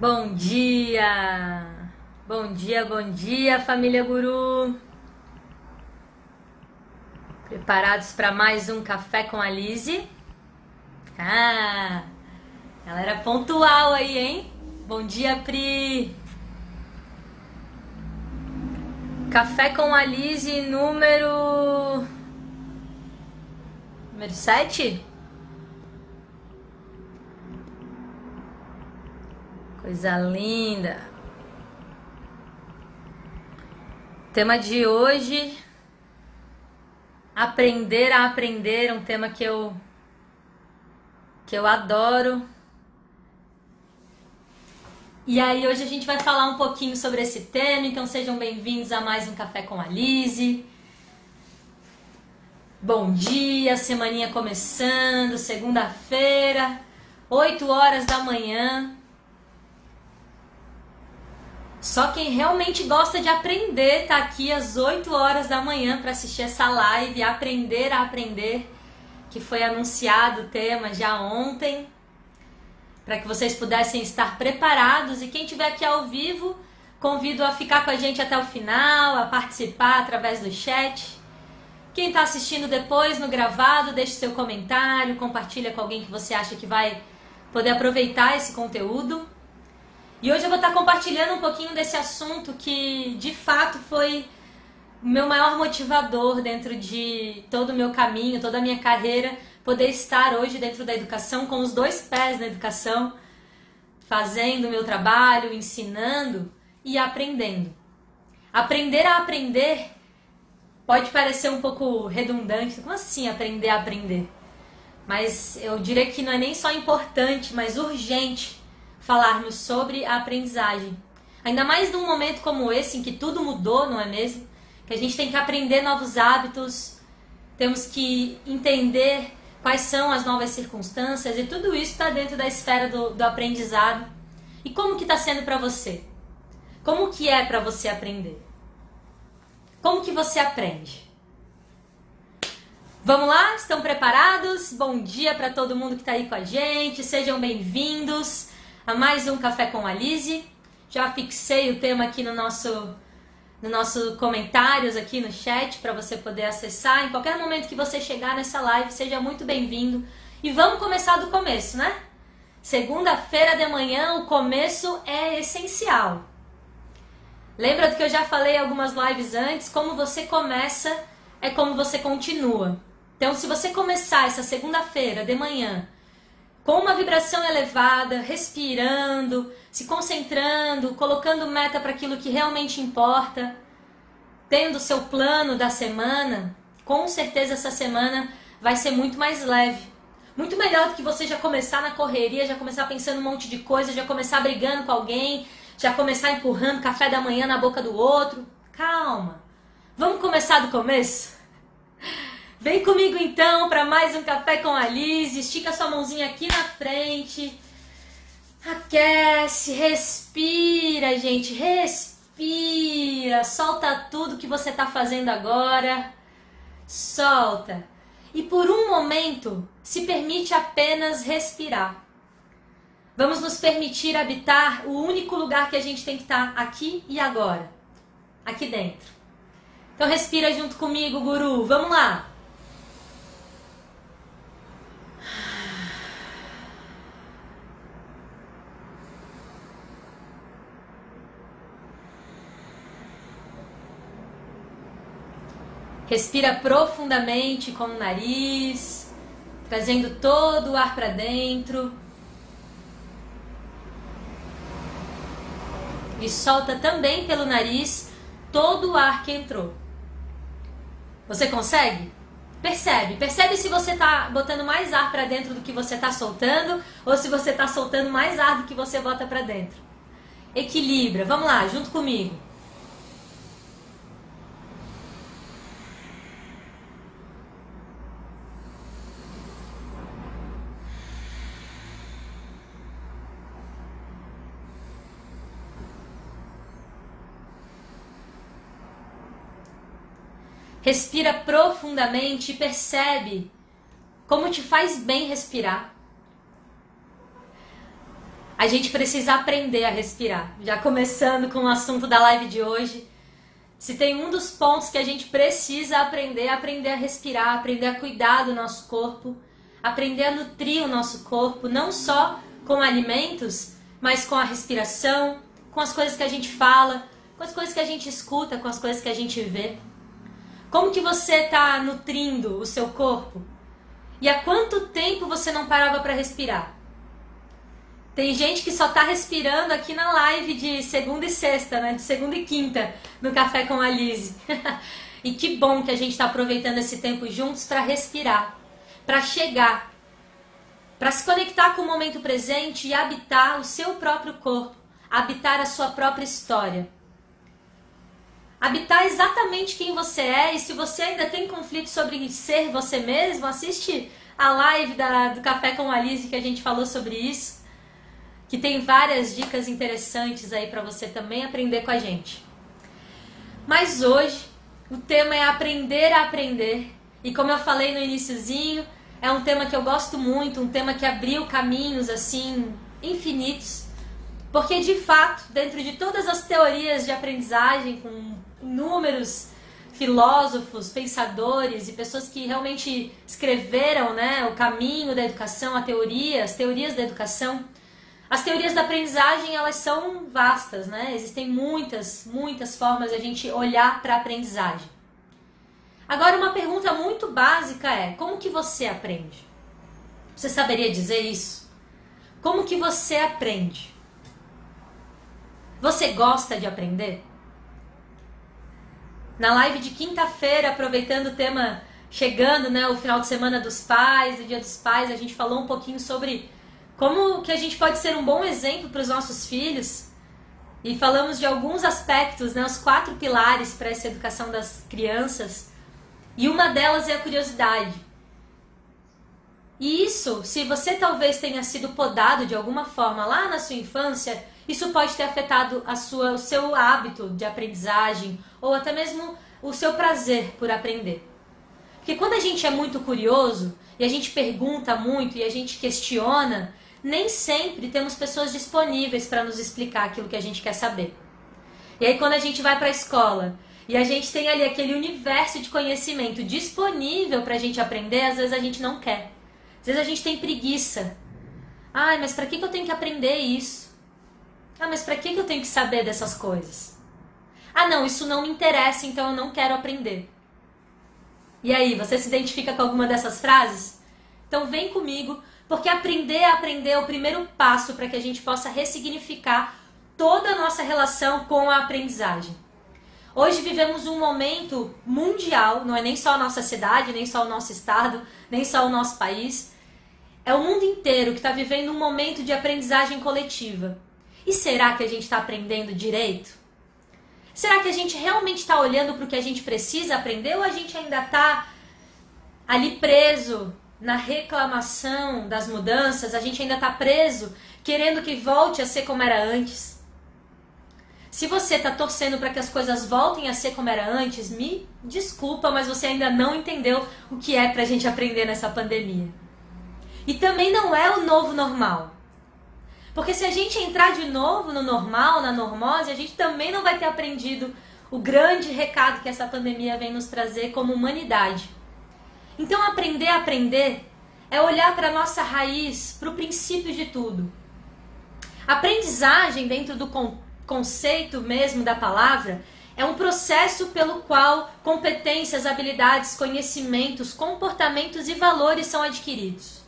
Bom dia! Bom dia, bom dia, família Guru! Preparados para mais um café com a Lise? Ah! Galera pontual aí, hein? Bom dia, Pri! Café com a Lise número. número 7? Coisa linda. Tema de hoje: aprender a aprender, um tema que eu que eu adoro. E aí hoje a gente vai falar um pouquinho sobre esse tema, então sejam bem-vindos a mais um café com a Lise. Bom dia, semaninha começando, segunda-feira, 8 horas da manhã. Só quem realmente gosta de aprender tá aqui às 8 horas da manhã para assistir essa live, aprender a aprender, que foi anunciado o tema já ontem, para que vocês pudessem estar preparados e quem estiver aqui ao vivo, convido a ficar com a gente até o final, a participar através do chat. Quem está assistindo depois no gravado, deixe seu comentário, compartilha com alguém que você acha que vai poder aproveitar esse conteúdo. E hoje eu vou estar compartilhando um pouquinho desse assunto que de fato foi o meu maior motivador dentro de todo o meu caminho, toda a minha carreira, poder estar hoje dentro da educação com os dois pés na educação, fazendo o meu trabalho, ensinando e aprendendo. Aprender a aprender pode parecer um pouco redundante. Como assim aprender a aprender? Mas eu diria que não é nem só importante, mas urgente falarmos sobre a aprendizagem. Ainda mais num momento como esse, em que tudo mudou, não é mesmo? Que a gente tem que aprender novos hábitos, temos que entender quais são as novas circunstâncias e tudo isso está dentro da esfera do, do aprendizado. E como que está sendo para você? Como que é para você aprender? Como que você aprende? Vamos lá? Estão preparados? Bom dia para todo mundo que está aí com a gente. Sejam bem-vindos a mais um Café com a Lise. Já fixei o tema aqui no nosso no nosso comentários aqui no chat para você poder acessar. Em qualquer momento que você chegar nessa live, seja muito bem-vindo. E vamos começar do começo, né? Segunda-feira de manhã, o começo é essencial. Lembra do que eu já falei algumas lives antes? Como você começa é como você continua. Então, se você começar essa segunda-feira de manhã com uma vibração elevada, respirando, se concentrando, colocando meta para aquilo que realmente importa, tendo seu plano da semana, com certeza essa semana vai ser muito mais leve. Muito melhor do que você já começar na correria, já começar pensando um monte de coisa, já começar brigando com alguém, já começar empurrando café da manhã na boca do outro. Calma. Vamos começar do começo? Vem comigo então para mais um café com a Liz. Estica sua mãozinha aqui na frente. Aquece, respira, gente, respira. Solta tudo que você está fazendo agora. Solta. E por um momento, se permite apenas respirar. Vamos nos permitir habitar o único lugar que a gente tem que estar tá aqui e agora. Aqui dentro. Então respira junto comigo, guru. Vamos lá. Respira profundamente com o nariz, trazendo todo o ar para dentro. E solta também pelo nariz todo o ar que entrou. Você consegue? Percebe, percebe se você está botando mais ar para dentro do que você está soltando ou se você está soltando mais ar do que você bota para dentro. Equilibra. Vamos lá, junto comigo. Respira profundamente e percebe como te faz bem respirar. a gente precisa aprender a respirar. Já começando com o assunto da live de hoje. Se tem um dos pontos que a gente precisa aprender, é aprender a respirar, aprender a cuidar do nosso corpo, aprender a nutrir o nosso corpo, não só com alimentos, mas com a respiração, com as coisas que a gente fala, com as coisas que a gente escuta, com as coisas que a gente vê. Como que você está nutrindo o seu corpo? E há quanto tempo você não parava para respirar? Tem gente que só está respirando aqui na live de segunda e sexta, né? De segunda e quinta, no Café com a Lise. e que bom que a gente está aproveitando esse tempo juntos para respirar, para chegar, para se conectar com o momento presente e habitar o seu próprio corpo, habitar a sua própria história habitar exatamente quem você é. E se você ainda tem conflito sobre ser você mesmo, assiste a live da, do Café com a Alice que a gente falou sobre isso. Que tem várias dicas interessantes aí para você também aprender com a gente. Mas hoje o tema é aprender a aprender. E como eu falei no iníciozinho, é um tema que eu gosto muito, um tema que abriu caminhos assim infinitos. Porque de fato, dentro de todas as teorias de aprendizagem com inúmeros filósofos, pensadores e pessoas que realmente escreveram né, o caminho da educação, a teoria, as teorias da educação. As teorias da aprendizagem elas são vastas, né? Existem muitas, muitas formas de a gente olhar para a aprendizagem. Agora uma pergunta muito básica é: como que você aprende? Você saberia dizer isso? Como que você aprende? Você gosta de aprender? Na live de quinta-feira, aproveitando o tema chegando, né, o final de semana dos pais, o Dia dos Pais, a gente falou um pouquinho sobre como que a gente pode ser um bom exemplo para os nossos filhos. E falamos de alguns aspectos, né, os quatro pilares para essa educação das crianças. E uma delas é a curiosidade. E isso, se você talvez tenha sido podado de alguma forma lá na sua infância, isso pode ter afetado a sua, o seu hábito de aprendizagem ou até mesmo o seu prazer por aprender. Porque quando a gente é muito curioso e a gente pergunta muito e a gente questiona, nem sempre temos pessoas disponíveis para nos explicar aquilo que a gente quer saber. E aí quando a gente vai para a escola e a gente tem ali aquele universo de conhecimento disponível para a gente aprender, às vezes a gente não quer. Às vezes a gente tem preguiça. Ai, mas para que eu tenho que aprender isso? Ah, mas para que eu tenho que saber dessas coisas? Ah, não, isso não me interessa, então eu não quero aprender. E aí, você se identifica com alguma dessas frases? Então vem comigo, porque aprender a aprender é o primeiro passo para que a gente possa ressignificar toda a nossa relação com a aprendizagem. Hoje vivemos um momento mundial, não é nem só a nossa cidade, nem só o nosso estado, nem só o nosso país. É o mundo inteiro que está vivendo um momento de aprendizagem coletiva. E será que a gente está aprendendo direito? Será que a gente realmente está olhando para o que a gente precisa aprender ou a gente ainda está ali preso na reclamação das mudanças? A gente ainda está preso querendo que volte a ser como era antes? Se você está torcendo para que as coisas voltem a ser como era antes, me desculpa, mas você ainda não entendeu o que é para a gente aprender nessa pandemia. E também não é o novo normal. Porque se a gente entrar de novo no normal, na normose, a gente também não vai ter aprendido o grande recado que essa pandemia vem nos trazer como humanidade. Então, aprender a aprender é olhar para a nossa raiz, para o princípio de tudo. Aprendizagem, dentro do con conceito mesmo da palavra, é um processo pelo qual competências, habilidades, conhecimentos, comportamentos e valores são adquiridos.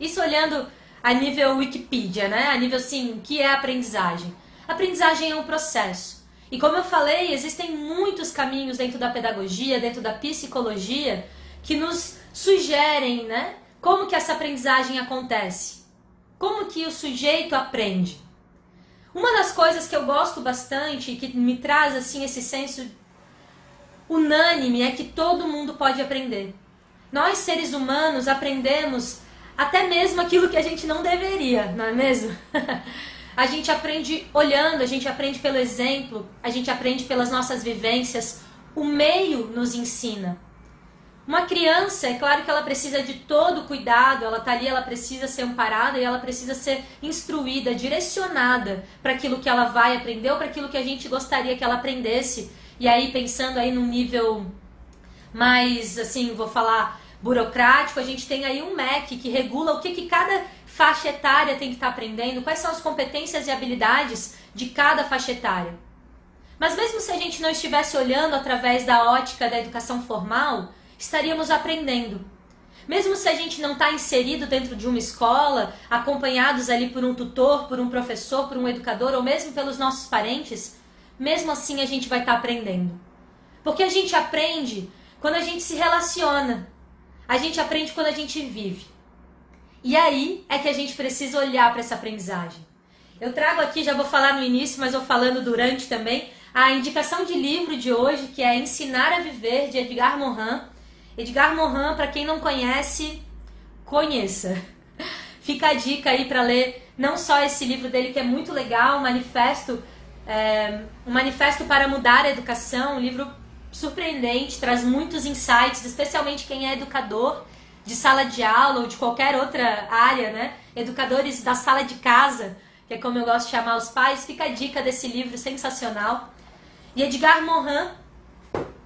Isso olhando a nível Wikipedia, né? A nível assim, o que é aprendizagem? Aprendizagem é um processo. E como eu falei, existem muitos caminhos dentro da pedagogia, dentro da psicologia, que nos sugerem, né? Como que essa aprendizagem acontece? Como que o sujeito aprende? Uma das coisas que eu gosto bastante, que me traz assim esse senso unânime, é que todo mundo pode aprender. Nós, seres humanos, aprendemos até mesmo aquilo que a gente não deveria, não é mesmo? a gente aprende olhando, a gente aprende pelo exemplo, a gente aprende pelas nossas vivências. O meio nos ensina. Uma criança, é claro que ela precisa de todo cuidado, ela tá ali, ela precisa ser amparada e ela precisa ser instruída, direcionada para aquilo que ela vai aprender ou para aquilo que a gente gostaria que ela aprendesse. E aí pensando aí num nível mais, assim, vou falar burocrático, a gente tem aí um MEC que regula o que, que cada faixa etária tem que estar tá aprendendo, quais são as competências e habilidades de cada faixa etária. Mas mesmo se a gente não estivesse olhando através da ótica da educação formal, estaríamos aprendendo. Mesmo se a gente não está inserido dentro de uma escola, acompanhados ali por um tutor, por um professor, por um educador ou mesmo pelos nossos parentes, mesmo assim a gente vai estar tá aprendendo. Porque a gente aprende quando a gente se relaciona, a gente aprende quando a gente vive. E aí é que a gente precisa olhar para essa aprendizagem. Eu trago aqui, já vou falar no início, mas vou falando durante também, a indicação de livro de hoje, que é Ensinar a Viver, de Edgar Morin. Edgar Morin, para quem não conhece, conheça. Fica a dica aí para ler não só esse livro dele que é muito legal, Manifesto, é, um manifesto para mudar a educação, um livro surpreendente, traz muitos insights, especialmente quem é educador de sala de aula ou de qualquer outra área, né? Educadores da sala de casa, que é como eu gosto de chamar os pais, fica a dica desse livro sensacional. E Edgar Morin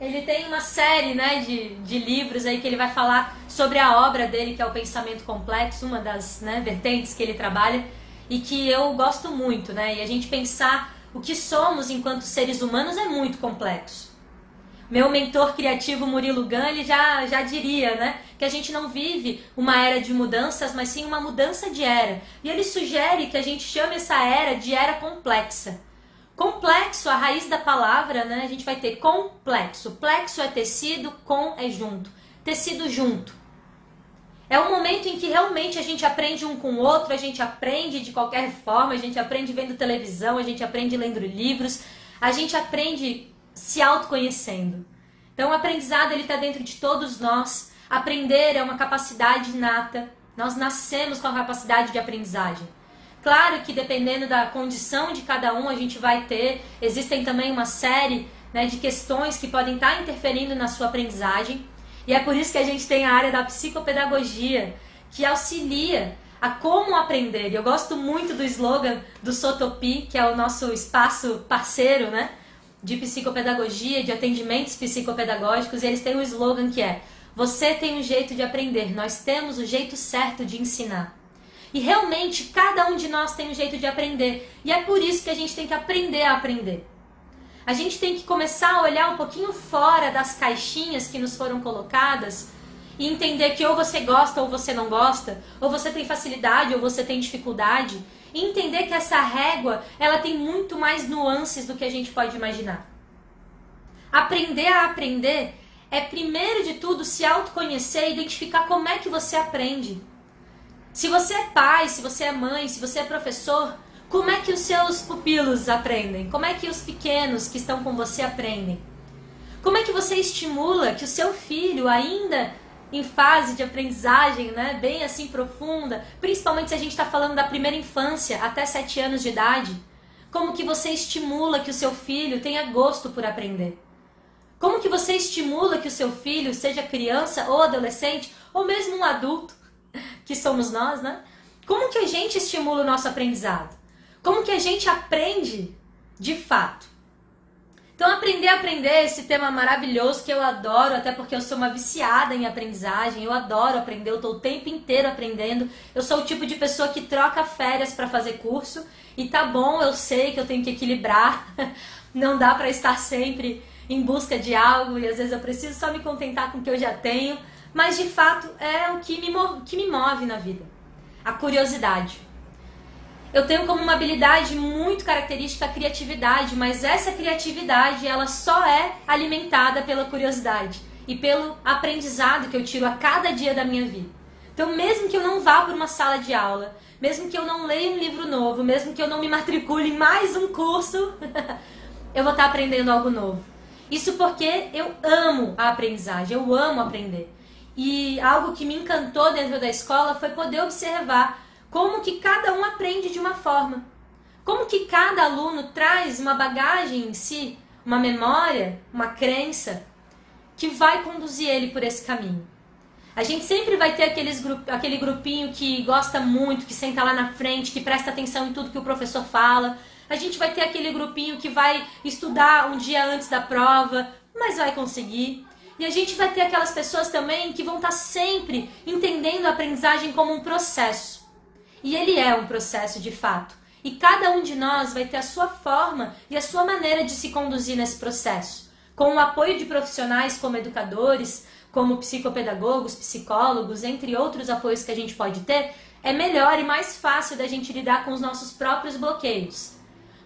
ele tem uma série né, de, de livros aí que ele vai falar sobre a obra dele, que é o pensamento complexo, uma das né, vertentes que ele trabalha, e que eu gosto muito, né? E a gente pensar o que somos enquanto seres humanos é muito complexo. Meu mentor criativo Murilo Gun, ele já, já diria, né? Que a gente não vive uma era de mudanças, mas sim uma mudança de era. E ele sugere que a gente chame essa era de era complexa. Complexo, a raiz da palavra, né? A gente vai ter complexo. Plexo é tecido, com é junto. Tecido junto. É um momento em que realmente a gente aprende um com o outro, a gente aprende de qualquer forma, a gente aprende vendo televisão, a gente aprende lendo livros, a gente aprende se autoconhecendo. Então o aprendizado ele está dentro de todos nós. Aprender é uma capacidade inata. Nós nascemos com a capacidade de aprendizagem. Claro que dependendo da condição de cada um, a gente vai ter. Existem também uma série né, de questões que podem estar interferindo na sua aprendizagem. E é por isso que a gente tem a área da psicopedagogia, que auxilia a como aprender. Eu gosto muito do slogan do Sotopi, que é o nosso espaço parceiro, né? De psicopedagogia, de atendimentos psicopedagógicos, e eles têm um slogan que é: Você tem um jeito de aprender, nós temos o jeito certo de ensinar. E realmente cada um de nós tem um jeito de aprender. E é por isso que a gente tem que aprender a aprender. A gente tem que começar a olhar um pouquinho fora das caixinhas que nos foram colocadas e entender que ou você gosta ou você não gosta, ou você tem facilidade ou você tem dificuldade, entender que essa régua, ela tem muito mais nuances do que a gente pode imaginar. Aprender a aprender é primeiro de tudo se autoconhecer e identificar como é que você aprende. Se você é pai, se você é mãe, se você é professor, como é que os seus pupilos aprendem? Como é que os pequenos que estão com você aprendem? Como é que você estimula que o seu filho, ainda em fase de aprendizagem, né, bem assim profunda, principalmente se a gente está falando da primeira infância até 7 anos de idade, como que você estimula que o seu filho tenha gosto por aprender? Como que você estimula que o seu filho, seja criança ou adolescente, ou mesmo um adulto, que somos nós, né? Como que a gente estimula o nosso aprendizado? Como que a gente aprende de fato? Então, aprender a aprender esse tema maravilhoso que eu adoro, até porque eu sou uma viciada em aprendizagem, eu adoro aprender, eu estou o tempo inteiro aprendendo. Eu sou o tipo de pessoa que troca férias para fazer curso e tá bom, eu sei que eu tenho que equilibrar, não dá para estar sempre em busca de algo e às vezes eu preciso só me contentar com o que eu já tenho mas de fato é o que me, que me move na vida. A curiosidade. Eu tenho como uma habilidade muito característica a criatividade, mas essa criatividade ela só é alimentada pela curiosidade e pelo aprendizado que eu tiro a cada dia da minha vida. Então, mesmo que eu não vá para uma sala de aula, mesmo que eu não leia um livro novo, mesmo que eu não me matricule em mais um curso, eu vou estar aprendendo algo novo. Isso porque eu amo a aprendizagem, eu amo aprender. E algo que me encantou dentro da escola foi poder observar como que cada um aprende de uma forma. Como que cada aluno traz uma bagagem em si, uma memória, uma crença. que vai conduzir ele por esse caminho. A gente sempre vai ter aqueles grup, aquele grupinho que gosta muito, que senta lá na frente, que presta atenção em tudo que o professor fala. A gente vai ter aquele grupinho que vai estudar um dia antes da prova, mas vai conseguir. E a gente vai ter aquelas pessoas também que vão estar sempre entendendo a aprendizagem como um processo. E ele é um processo de fato. E cada um de nós vai ter a sua forma e a sua maneira de se conduzir nesse processo. Com o apoio de profissionais como educadores, como psicopedagogos, psicólogos, entre outros apoios que a gente pode ter, é melhor e mais fácil da gente lidar com os nossos próprios bloqueios.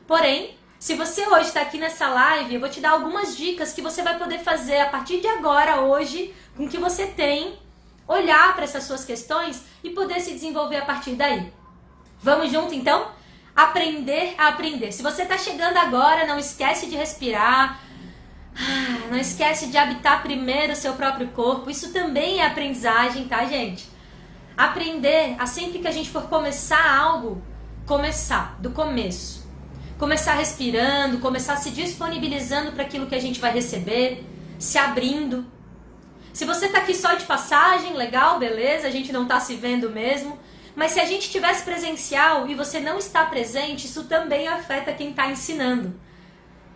Porém, se você hoje está aqui nessa live, eu vou te dar algumas dicas que você vai poder fazer a partir de agora, hoje, com o que você tem, olhar para essas suas questões e poder se desenvolver a partir daí. Vamos junto então? Aprender a aprender. Se você está chegando agora, não esquece de respirar, ah, não esquece de habitar primeiro o seu próprio corpo. Isso também é aprendizagem, tá, gente? Aprender a sempre que a gente for começar algo, começar do começo. Começar respirando, começar se disponibilizando para aquilo que a gente vai receber, se abrindo. Se você tá aqui só de passagem, legal, beleza, a gente não tá se vendo mesmo. Mas se a gente tivesse presencial e você não está presente, isso também afeta quem está ensinando.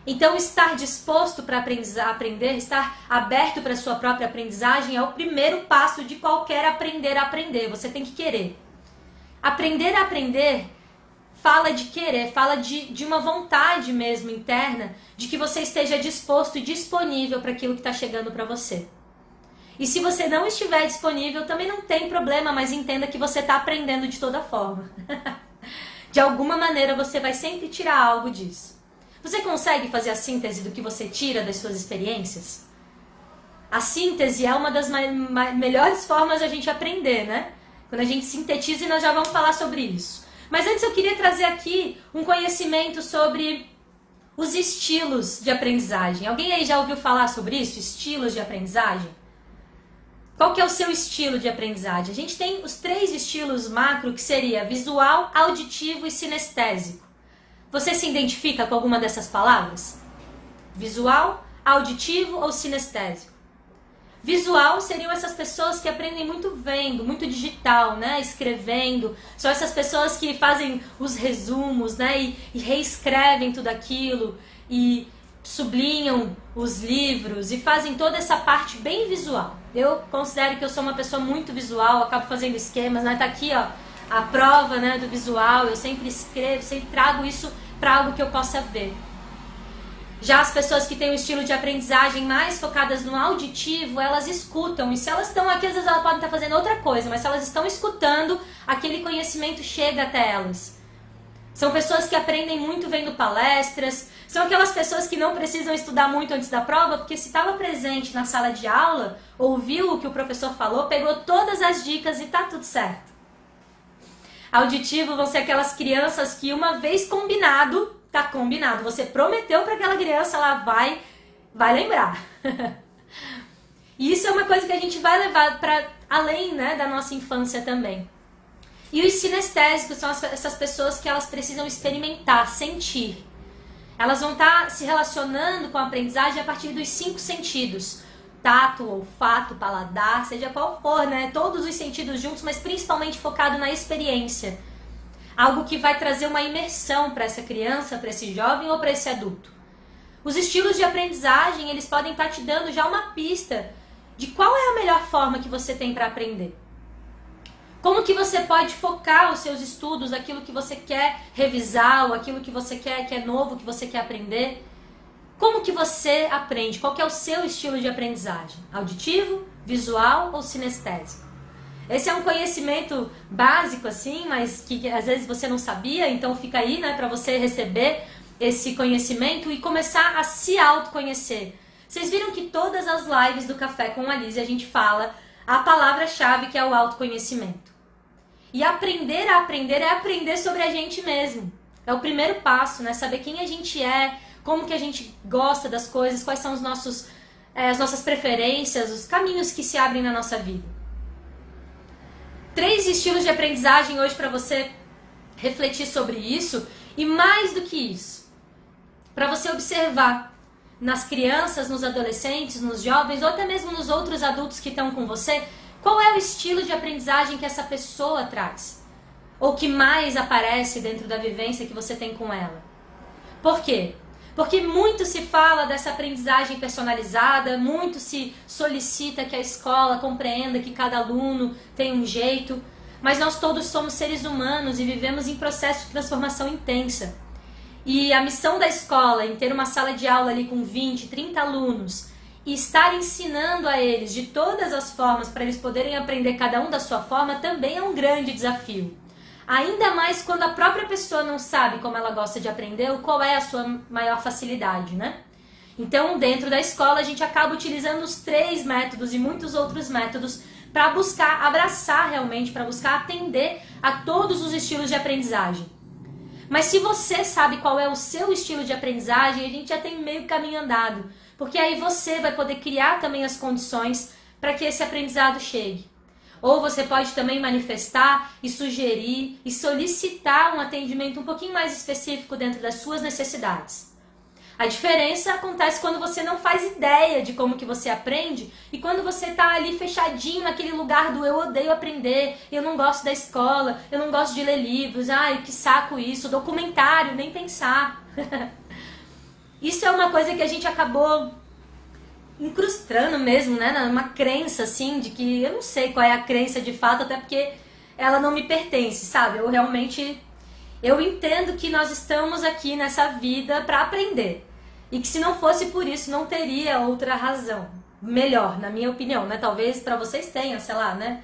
Então, estar disposto para aprender, estar aberto para a sua própria aprendizagem é o primeiro passo de qualquer aprender a aprender. Você tem que querer. Aprender a aprender fala de querer, fala de, de uma vontade mesmo interna de que você esteja disposto e disponível para aquilo que está chegando para você. E se você não estiver disponível, também não tem problema, mas entenda que você está aprendendo de toda forma. de alguma maneira você vai sempre tirar algo disso. Você consegue fazer a síntese do que você tira das suas experiências? A síntese é uma das melhores formas da gente aprender, né? Quando a gente sintetiza e nós já vamos falar sobre isso. Mas antes eu queria trazer aqui um conhecimento sobre os estilos de aprendizagem. Alguém aí já ouviu falar sobre isso? Estilos de aprendizagem? Qual que é o seu estilo de aprendizagem? A gente tem os três estilos macro que seria visual, auditivo e sinestésico. Você se identifica com alguma dessas palavras? Visual, auditivo ou sinestésico? Visual seriam essas pessoas que aprendem muito vendo, muito digital, né? Escrevendo. São essas pessoas que fazem os resumos, né? E, e reescrevem tudo aquilo e sublinham os livros e fazem toda essa parte bem visual. Eu considero que eu sou uma pessoa muito visual, acabo fazendo esquemas, né? Tá aqui, ó a prova né, do visual, eu sempre escrevo, sempre trago isso para algo que eu possa ver. Já as pessoas que têm um estilo de aprendizagem mais focadas no auditivo, elas escutam. E se elas estão aqui, às vezes elas podem estar fazendo outra coisa, mas se elas estão escutando, aquele conhecimento chega até elas. São pessoas que aprendem muito vendo palestras, são aquelas pessoas que não precisam estudar muito antes da prova, porque se estava presente na sala de aula, ouviu o que o professor falou, pegou todas as dicas e tá tudo certo. Auditivo vão ser aquelas crianças que uma vez combinado, tá combinado. Você prometeu para aquela criança, ela vai vai lembrar. e isso é uma coisa que a gente vai levar para além, né, da nossa infância também. E os sinestésicos são essas pessoas que elas precisam experimentar, sentir. Elas vão estar tá se relacionando com a aprendizagem a partir dos cinco sentidos tato, olfato, paladar, seja qual for, né? Todos os sentidos juntos, mas principalmente focado na experiência. Algo que vai trazer uma imersão para essa criança, para esse jovem ou para esse adulto. Os estilos de aprendizagem, eles podem estar tá te dando já uma pista de qual é a melhor forma que você tem para aprender. Como que você pode focar os seus estudos, aquilo que você quer revisar, ou aquilo que você quer que é novo, que você quer aprender. Como que você aprende? Qual é o seu estilo de aprendizagem? Auditivo, visual ou sinestésico? Esse é um conhecimento básico assim, mas que às vezes você não sabia, então fica aí, né, para você receber esse conhecimento e começar a se autoconhecer. Vocês viram que todas as lives do Café com a Liz a gente fala a palavra-chave que é o autoconhecimento. E aprender a aprender é aprender sobre a gente mesmo. É o primeiro passo, né? Saber quem a gente é, como que a gente gosta das coisas, quais são os nossos, é, as nossas preferências, os caminhos que se abrem na nossa vida. Três estilos de aprendizagem hoje para você refletir sobre isso e mais do que isso, para você observar nas crianças, nos adolescentes, nos jovens ou até mesmo nos outros adultos que estão com você, qual é o estilo de aprendizagem que essa pessoa traz? Ou que mais aparece dentro da vivência que você tem com ela? Por quê? Porque muito se fala dessa aprendizagem personalizada, muito se solicita que a escola compreenda que cada aluno tem um jeito, mas nós todos somos seres humanos e vivemos em processo de transformação intensa. E a missão da escola em ter uma sala de aula ali com 20, 30 alunos e estar ensinando a eles de todas as formas para eles poderem aprender cada um da sua forma também é um grande desafio. Ainda mais quando a própria pessoa não sabe como ela gosta de aprender ou qual é a sua maior facilidade, né? Então, dentro da escola, a gente acaba utilizando os três métodos e muitos outros métodos para buscar abraçar realmente, para buscar atender a todos os estilos de aprendizagem. Mas se você sabe qual é o seu estilo de aprendizagem, a gente já tem meio caminho andado, porque aí você vai poder criar também as condições para que esse aprendizado chegue. Ou você pode também manifestar e sugerir e solicitar um atendimento um pouquinho mais específico dentro das suas necessidades. A diferença acontece quando você não faz ideia de como que você aprende e quando você está ali fechadinho naquele lugar do eu odeio aprender, eu não gosto da escola, eu não gosto de ler livros, ai que saco isso, documentário, nem pensar. isso é uma coisa que a gente acabou incrustando mesmo, né, numa crença assim de que eu não sei qual é a crença de fato, até porque ela não me pertence, sabe? Eu realmente eu entendo que nós estamos aqui nessa vida para aprender. E que se não fosse por isso, não teria outra razão. Melhor, na minha opinião, né? Talvez para vocês tenham, sei lá, né?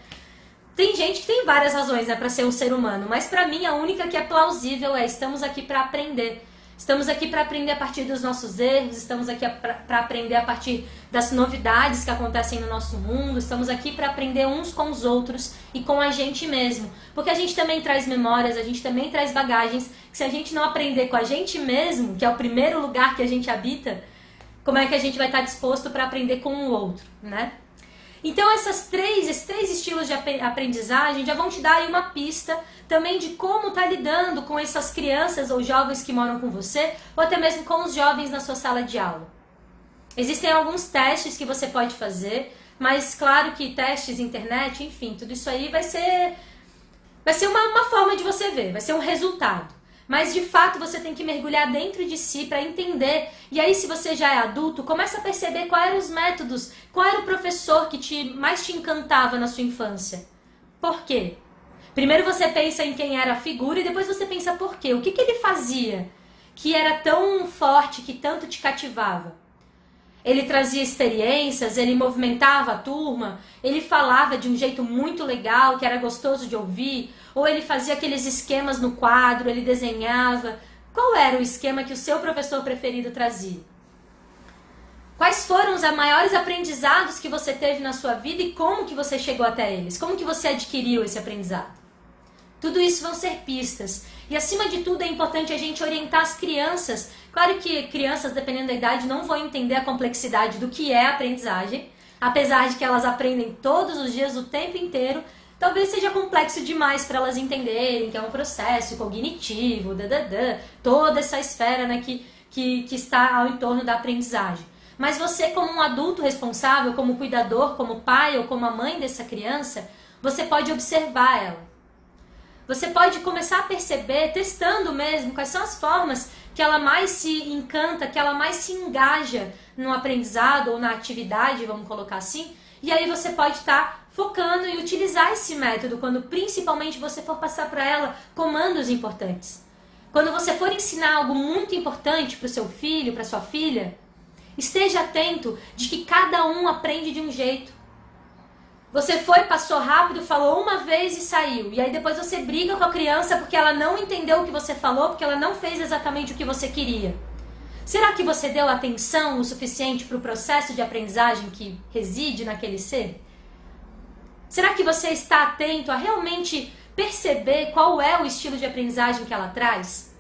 Tem gente que tem várias razões, né, para ser um ser humano, mas para mim a única que é plausível é estamos aqui para aprender. Estamos aqui para aprender a partir dos nossos erros, estamos aqui para aprender a partir das novidades que acontecem no nosso mundo, estamos aqui para aprender uns com os outros e com a gente mesmo. Porque a gente também traz memórias, a gente também traz bagagens, que se a gente não aprender com a gente mesmo, que é o primeiro lugar que a gente habita, como é que a gente vai estar disposto para aprender com o outro, né? Então essas três, esses três estilos de aprendizagem já vão te dar aí uma pista também de como tá lidando com essas crianças ou jovens que moram com você, ou até mesmo com os jovens na sua sala de aula. Existem alguns testes que você pode fazer, mas claro que testes, internet, enfim, tudo isso aí vai ser vai ser uma, uma forma de você ver, vai ser um resultado. Mas de fato você tem que mergulhar dentro de si para entender. E aí, se você já é adulto, começa a perceber quais eram os métodos, qual era o professor que te mais te encantava na sua infância. Por quê? Primeiro você pensa em quem era a figura e depois você pensa por quê. O que, que ele fazia que era tão forte, que tanto te cativava? Ele trazia experiências, ele movimentava a turma, ele falava de um jeito muito legal, que era gostoso de ouvir, ou ele fazia aqueles esquemas no quadro, ele desenhava. Qual era o esquema que o seu professor preferido trazia? Quais foram os maiores aprendizados que você teve na sua vida e como que você chegou até eles? Como que você adquiriu esse aprendizado? Tudo isso vão ser pistas. E acima de tudo é importante a gente orientar as crianças. Claro que crianças, dependendo da idade, não vão entender a complexidade do que é aprendizagem, apesar de que elas aprendem todos os dias, o tempo inteiro. Talvez seja complexo demais para elas entenderem que é um processo cognitivo, dadadã, toda essa esfera né, que, que, que está ao entorno da aprendizagem. Mas você, como um adulto responsável, como cuidador, como pai ou como a mãe dessa criança, você pode observar ela. Você pode começar a perceber, testando mesmo, quais são as formas que ela mais se encanta, que ela mais se engaja no aprendizado ou na atividade, vamos colocar assim. E aí você pode estar tá focando em utilizar esse método quando principalmente você for passar para ela comandos importantes. Quando você for ensinar algo muito importante para o seu filho, para sua filha, esteja atento de que cada um aprende de um jeito. Você foi, passou rápido, falou uma vez e saiu. E aí depois você briga com a criança porque ela não entendeu o que você falou, porque ela não fez exatamente o que você queria. Será que você deu atenção o suficiente para o processo de aprendizagem que reside naquele ser? Será que você está atento a realmente perceber qual é o estilo de aprendizagem que ela traz?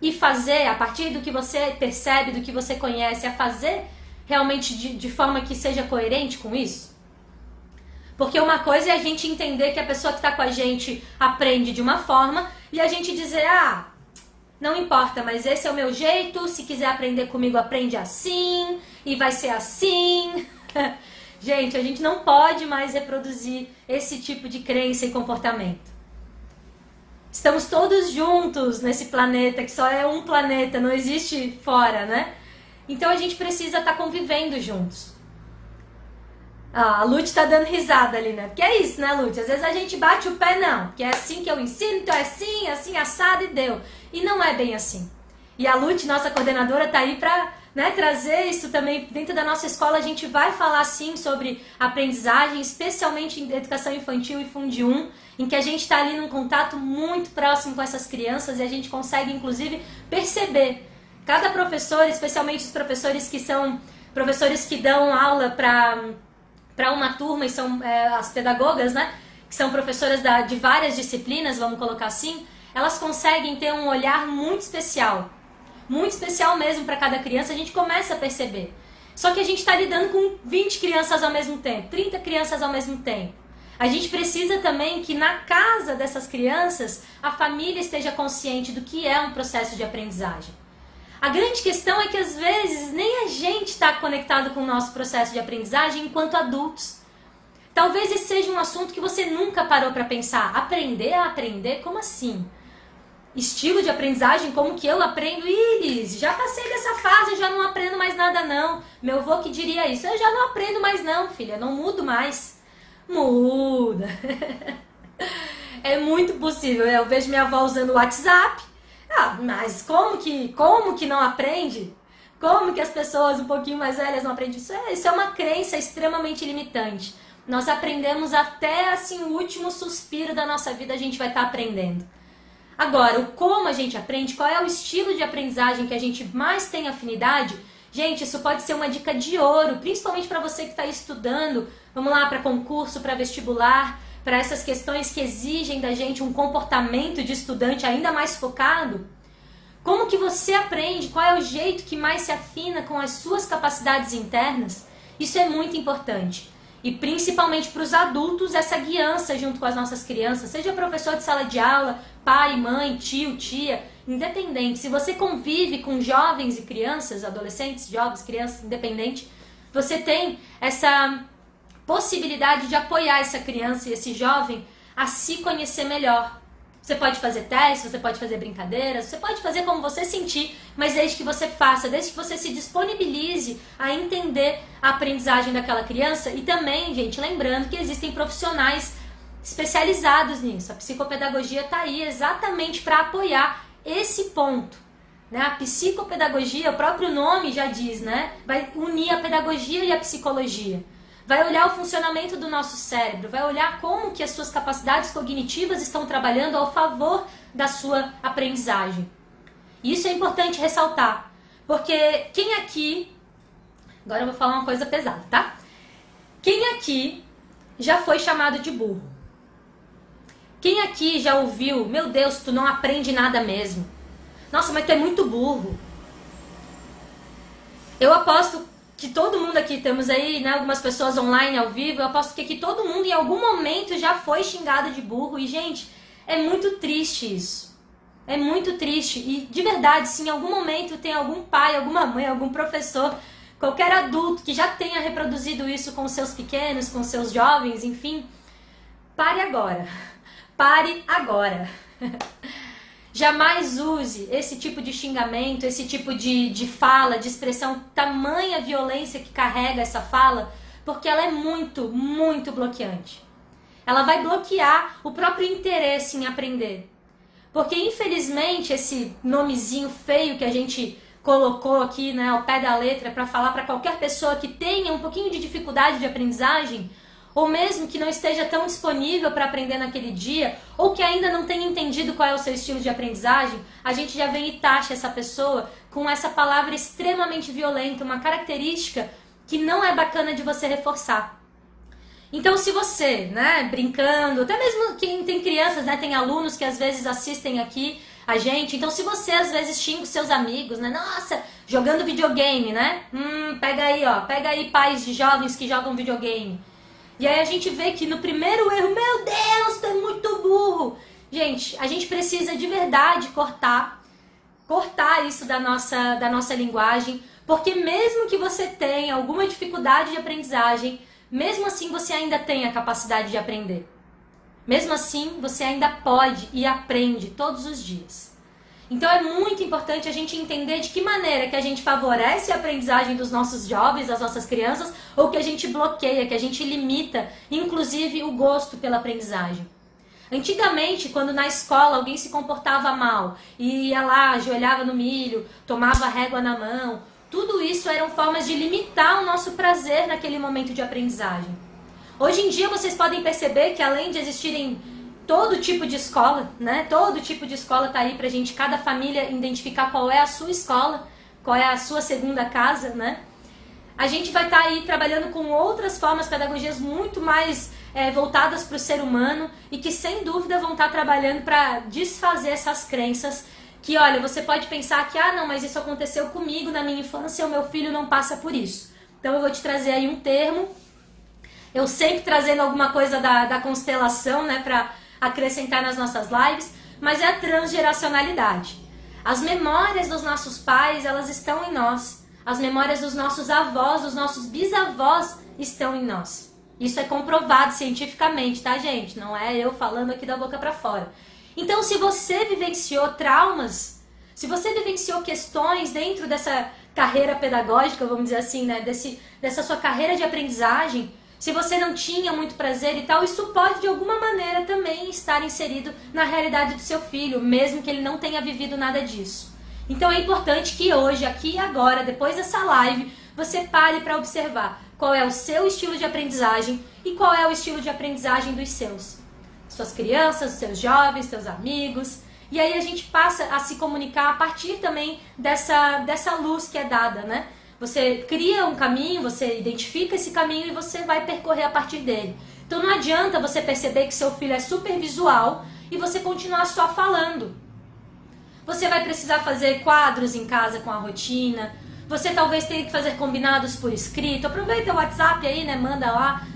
E fazer, a partir do que você percebe, do que você conhece, a fazer realmente de, de forma que seja coerente com isso? Porque uma coisa é a gente entender que a pessoa que está com a gente aprende de uma forma e a gente dizer, ah, Não importa, mas esse é o meu jeito. Se quiser aprender comigo, aprende assim e vai ser assim. gente, a gente não pode mais reproduzir esse tipo de crença e comportamento. Estamos todos juntos nesse planeta, que só é um planeta, não existe fora, né? Então a gente precisa estar tá convivendo juntos. Ah, a Lute tá dando risada ali, né? Porque é isso, né, Lute? Às vezes a gente bate o pé, não. Que é assim que eu ensino, então é assim, assim, assado e deu. E não é bem assim. E a Lute, nossa coordenadora, tá aí pra né, trazer isso também dentro da nossa escola. A gente vai falar, sim, sobre aprendizagem, especialmente em educação infantil e Fundi 1, em que a gente está ali num contato muito próximo com essas crianças e a gente consegue, inclusive, perceber. Cada professor, especialmente os professores que são professores que dão aula para uma turma e são é, as pedagogas, né? Que são professoras da, de várias disciplinas, vamos colocar assim, elas conseguem ter um olhar muito especial. Muito especial mesmo para cada criança, a gente começa a perceber. Só que a gente está lidando com 20 crianças ao mesmo tempo, 30 crianças ao mesmo tempo. A gente precisa também que na casa dessas crianças a família esteja consciente do que é um processo de aprendizagem. A grande questão é que às vezes nem a gente está conectado com o nosso processo de aprendizagem enquanto adultos. Talvez esse seja um assunto que você nunca parou para pensar. Aprender a aprender? Como assim? Estilo de aprendizagem, como que eu aprendo? Iris, já passei dessa fase, já não aprendo mais nada não. Meu avô que diria isso, eu já não aprendo mais não, filha, não mudo mais. Muda. é muito possível. Eu vejo minha avó usando o WhatsApp. Ah, mas como que, como que não aprende? Como que as pessoas um pouquinho mais velhas não aprendem isso? É, isso é uma crença extremamente limitante. Nós aprendemos até assim o último suspiro da nossa vida a gente vai estar tá aprendendo. Agora, o como a gente aprende, qual é o estilo de aprendizagem que a gente mais tem afinidade? Gente, isso pode ser uma dica de ouro, principalmente para você que está estudando, vamos lá, para concurso, para vestibular, para essas questões que exigem da gente um comportamento de estudante ainda mais focado? Como que você aprende? Qual é o jeito que mais se afina com as suas capacidades internas? Isso é muito importante. E principalmente para os adultos, essa guiança junto com as nossas crianças, seja professor de sala de aula, pai, mãe, tio, tia, independente. Se você convive com jovens e crianças, adolescentes, jovens, crianças, independente, você tem essa possibilidade de apoiar essa criança e esse jovem a se conhecer melhor. Você pode fazer testes, você pode fazer brincadeiras, você pode fazer como você sentir, mas desde que você faça, desde que você se disponibilize a entender a aprendizagem daquela criança e também, gente, lembrando que existem profissionais especializados nisso. A psicopedagogia está aí exatamente para apoiar esse ponto. Né? A psicopedagogia, o próprio nome já diz, né? Vai unir a pedagogia e a psicologia vai olhar o funcionamento do nosso cérebro, vai olhar como que as suas capacidades cognitivas estão trabalhando ao favor da sua aprendizagem. Isso é importante ressaltar, porque quem aqui, agora eu vou falar uma coisa pesada, tá? Quem aqui já foi chamado de burro? Quem aqui já ouviu, meu Deus, tu não aprende nada mesmo? Nossa, mas tu é muito burro. Eu aposto que todo mundo aqui, temos aí né, algumas pessoas online ao vivo, eu aposto que aqui todo mundo em algum momento já foi xingado de burro. E, gente, é muito triste isso. É muito triste. E, de verdade, se em algum momento tem algum pai, alguma mãe, algum professor, qualquer adulto que já tenha reproduzido isso com seus pequenos, com seus jovens, enfim, pare agora. Pare agora. Jamais use esse tipo de xingamento, esse tipo de, de fala, de expressão, tamanha violência que carrega essa fala, porque ela é muito, muito bloqueante. Ela vai bloquear o próprio interesse em aprender. Porque infelizmente esse nomezinho feio que a gente colocou aqui, né, ao pé da letra para falar para qualquer pessoa que tenha um pouquinho de dificuldade de aprendizagem, ou mesmo que não esteja tão disponível para aprender naquele dia, ou que ainda não tenha entendido qual é o seu estilo de aprendizagem, a gente já vem e taxa essa pessoa com essa palavra extremamente violenta, uma característica que não é bacana de você reforçar. Então, se você, né, brincando, até mesmo quem tem crianças, né, tem alunos que às vezes assistem aqui a gente, então se você às vezes xinga os seus amigos, né, nossa, jogando videogame, né, hum, pega aí, ó, pega aí pais de jovens que jogam videogame. E aí a gente vê que no primeiro erro, meu Deus, tu é muito burro. Gente, a gente precisa de verdade cortar cortar isso da nossa, da nossa linguagem, porque mesmo que você tenha alguma dificuldade de aprendizagem, mesmo assim você ainda tem a capacidade de aprender. Mesmo assim, você ainda pode e aprende todos os dias. Então é muito importante a gente entender de que maneira que a gente favorece a aprendizagem dos nossos jovens, das nossas crianças, ou que a gente bloqueia, que a gente limita, inclusive o gosto pela aprendizagem. Antigamente, quando na escola alguém se comportava mal e ia lá, ajoelhava no milho, tomava régua na mão, tudo isso eram formas de limitar o nosso prazer naquele momento de aprendizagem. Hoje em dia vocês podem perceber que além de existirem todo tipo de escola, né? Todo tipo de escola tá aí pra gente, cada família identificar qual é a sua escola, qual é a sua segunda casa, né? A gente vai estar tá aí trabalhando com outras formas, pedagogias muito mais é, voltadas para o ser humano e que sem dúvida vão estar tá trabalhando para desfazer essas crenças que, olha, você pode pensar que, ah, não, mas isso aconteceu comigo na minha infância o meu filho não passa por isso. Então eu vou te trazer aí um termo, eu sempre trazendo alguma coisa da, da constelação, né, para acrescentar nas nossas lives, mas é a transgeracionalidade. As memórias dos nossos pais, elas estão em nós. As memórias dos nossos avós, dos nossos bisavós estão em nós. Isso é comprovado cientificamente, tá, gente? Não é eu falando aqui da boca para fora. Então, se você vivenciou traumas, se você vivenciou questões dentro dessa carreira pedagógica, vamos dizer assim, né, desse, dessa sua carreira de aprendizagem, se você não tinha muito prazer e tal, isso pode de alguma maneira também estar inserido na realidade do seu filho, mesmo que ele não tenha vivido nada disso. Então é importante que hoje, aqui e agora, depois dessa live, você pare para observar qual é o seu estilo de aprendizagem e qual é o estilo de aprendizagem dos seus. Suas crianças, seus jovens, seus amigos. E aí a gente passa a se comunicar a partir também dessa, dessa luz que é dada, né? Você cria um caminho, você identifica esse caminho e você vai percorrer a partir dele. Então não adianta você perceber que seu filho é super visual e você continuar só falando. Você vai precisar fazer quadros em casa com a rotina. Você talvez tenha que fazer combinados por escrito. Aproveita o WhatsApp aí, né? Manda lá.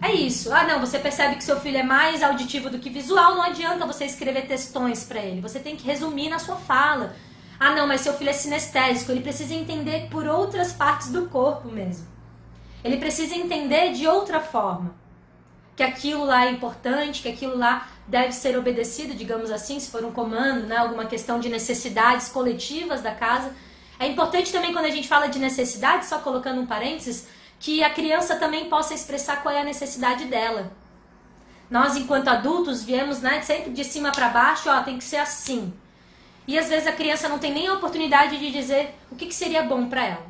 É isso. Ah, não, você percebe que seu filho é mais auditivo do que visual, não adianta você escrever textões para ele. Você tem que resumir na sua fala. Ah, não, mas seu filho é sinestésico, ele precisa entender por outras partes do corpo mesmo. Ele precisa entender de outra forma. Que aquilo lá é importante, que aquilo lá deve ser obedecido, digamos assim, se for um comando, né, alguma questão de necessidades coletivas da casa. É importante também quando a gente fala de necessidade, só colocando um parênteses, que a criança também possa expressar qual é a necessidade dela. Nós, enquanto adultos, viemos né, sempre de cima para baixo, ó, tem que ser assim. E às vezes a criança não tem nem a oportunidade de dizer o que, que seria bom para ela.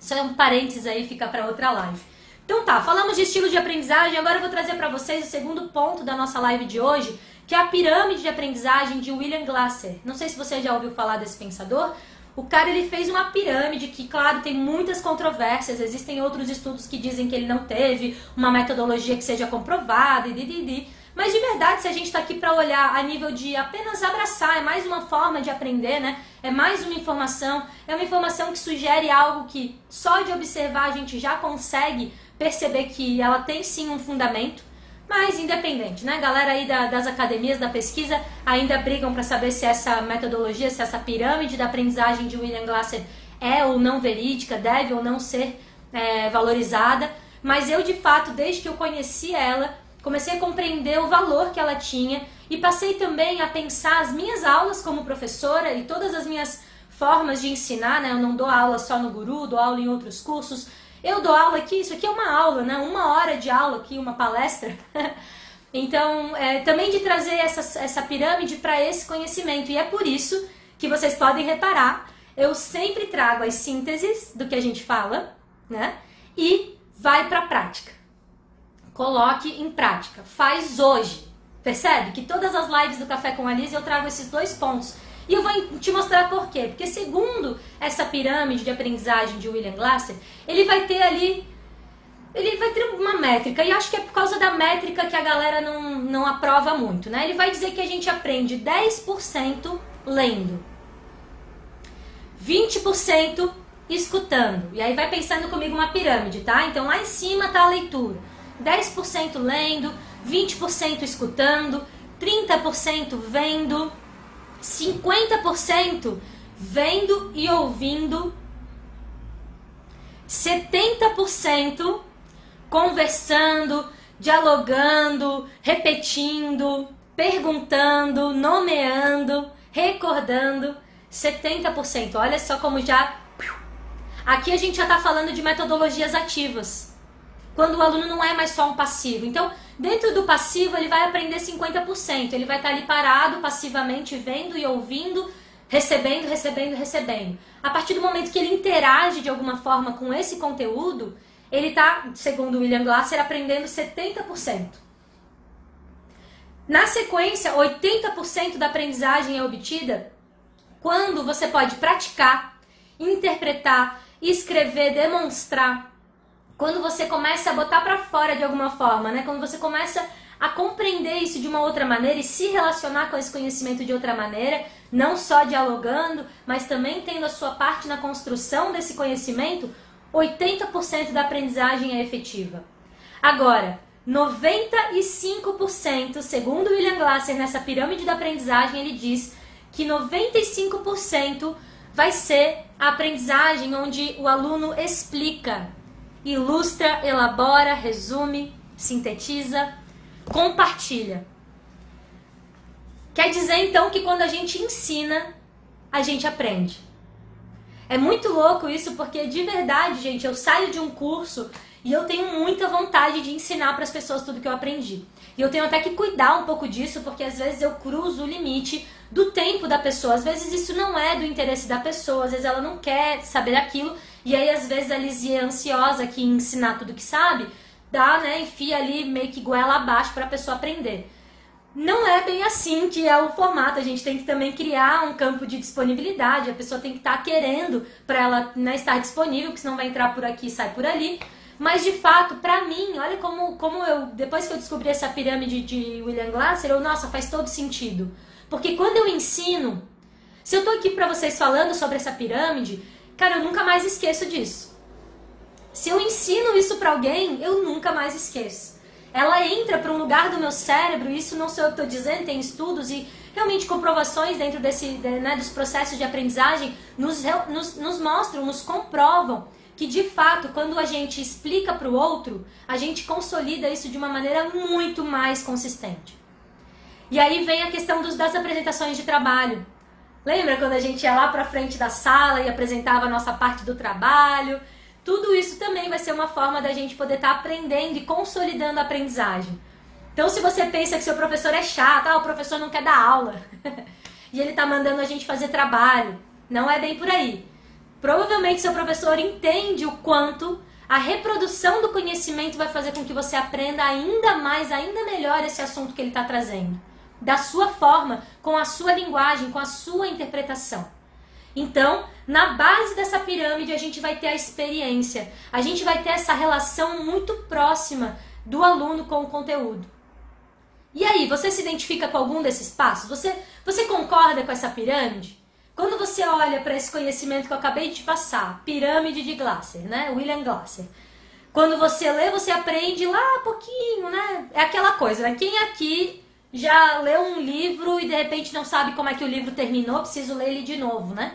Isso é um parênteses aí, fica para outra live. Então tá, falamos de estilo de aprendizagem, agora eu vou trazer para vocês o segundo ponto da nossa live de hoje, que é a pirâmide de aprendizagem de William Glasser. Não sei se você já ouviu falar desse pensador. O cara ele fez uma pirâmide que, claro, tem muitas controvérsias. Existem outros estudos que dizem que ele não teve uma metodologia que seja comprovada e didi. Mas de verdade, se a gente está aqui para olhar a nível de apenas abraçar, é mais uma forma de aprender, né? É mais uma informação, é uma informação que sugere algo que só de observar a gente já consegue perceber que ela tem sim um fundamento. Mas independente, né? Galera aí da, das academias da pesquisa ainda brigam para saber se essa metodologia, se essa pirâmide da aprendizagem de William Glasser é ou não verídica, deve ou não ser é, valorizada. Mas eu, de fato, desde que eu conheci ela, comecei a compreender o valor que ela tinha e passei também a pensar as minhas aulas como professora e todas as minhas formas de ensinar, né? Eu não dou aula só no Guru, dou aula em outros cursos. Eu dou aula aqui, isso aqui é uma aula, né? Uma hora de aula aqui, uma palestra. então, é, também de trazer essa, essa pirâmide para esse conhecimento. E é por isso que vocês podem reparar, eu sempre trago as sínteses do que a gente fala, né? E vai para a prática coloque em prática. Faz hoje. Percebe que todas as lives do Café com a Liz eu trago esses dois pontos. E eu vou te mostrar por quê. Porque segundo essa pirâmide de aprendizagem de William Glasser, ele vai ter ali ele vai ter uma métrica, e acho que é por causa da métrica que a galera não, não aprova muito, né? Ele vai dizer que a gente aprende 10% lendo, 20% escutando. E aí vai pensando comigo uma pirâmide, tá? Então lá em cima tá a leitura. 10% lendo, 20% escutando, 30% vendo, 50% vendo e ouvindo, 70% conversando, dialogando, repetindo, perguntando, nomeando, recordando, 70%. Olha só como já. Aqui a gente já está falando de metodologias ativas. Quando o aluno não é mais só um passivo. Então, dentro do passivo, ele vai aprender 50%. Ele vai estar ali parado, passivamente, vendo e ouvindo, recebendo, recebendo, recebendo. A partir do momento que ele interage de alguma forma com esse conteúdo, ele está, segundo William Glasser, aprendendo 70%. Na sequência, 80% da aprendizagem é obtida quando você pode praticar, interpretar, escrever, demonstrar. Quando você começa a botar para fora de alguma forma, né? Quando você começa a compreender isso de uma outra maneira e se relacionar com esse conhecimento de outra maneira, não só dialogando, mas também tendo a sua parte na construção desse conhecimento, 80% da aprendizagem é efetiva. Agora, 95%, segundo William Glasser, nessa pirâmide da aprendizagem, ele diz que 95% vai ser a aprendizagem onde o aluno explica, ilustra, elabora, resume, sintetiza, compartilha. Quer dizer então que quando a gente ensina, a gente aprende. É muito louco isso porque de verdade, gente, eu saio de um curso e eu tenho muita vontade de ensinar para as pessoas tudo que eu aprendi. E eu tenho até que cuidar um pouco disso, porque às vezes eu cruzo o limite do tempo da pessoa. Às vezes isso não é do interesse da pessoa, às vezes ela não quer saber daquilo. E aí às vezes a Lizzie é ansiosa que ensinar tudo que sabe, dá, né, enfia ali meio que goela abaixo para a pessoa aprender. Não é bem assim que é o formato. A gente tem que também criar um campo de disponibilidade. A pessoa tem que estar tá querendo para ela né, estar disponível, porque senão vai entrar por aqui e sai por ali. Mas de fato, para mim, olha como, como eu, depois que eu descobri essa pirâmide de William Glasser, eu, nossa, faz todo sentido. Porque quando eu ensino, se eu tô aqui para vocês falando sobre essa pirâmide, cara, eu nunca mais esqueço disso. Se eu ensino isso para alguém, eu nunca mais esqueço. Ela entra para um lugar do meu cérebro, isso não sou eu que estou dizendo, tem estudos e realmente comprovações dentro desse, né, dos processos de aprendizagem nos, nos, nos mostram, nos comprovam que de fato, quando a gente explica para o outro, a gente consolida isso de uma maneira muito mais consistente. E aí vem a questão dos, das apresentações de trabalho. Lembra quando a gente ia lá para frente da sala e apresentava a nossa parte do trabalho? Tudo isso também vai ser uma forma da gente poder estar tá aprendendo e consolidando a aprendizagem. Então, se você pensa que seu professor é chato, ah, o professor não quer dar aula e ele está mandando a gente fazer trabalho, não é bem por aí. Provavelmente seu professor entende o quanto a reprodução do conhecimento vai fazer com que você aprenda ainda mais, ainda melhor esse assunto que ele está trazendo. Da sua forma, com a sua linguagem, com a sua interpretação. Então, na base dessa pirâmide, a gente vai ter a experiência. A gente vai ter essa relação muito próxima do aluno com o conteúdo. E aí, você se identifica com algum desses passos? Você, você concorda com essa pirâmide? Quando você olha para esse conhecimento que eu acabei de te passar, pirâmide de Glasser, né? William Glasser. Quando você lê, você aprende lá pouquinho, né? É aquela coisa, né? Quem aqui já leu um livro e de repente não sabe como é que o livro terminou, preciso ler ele de novo, né?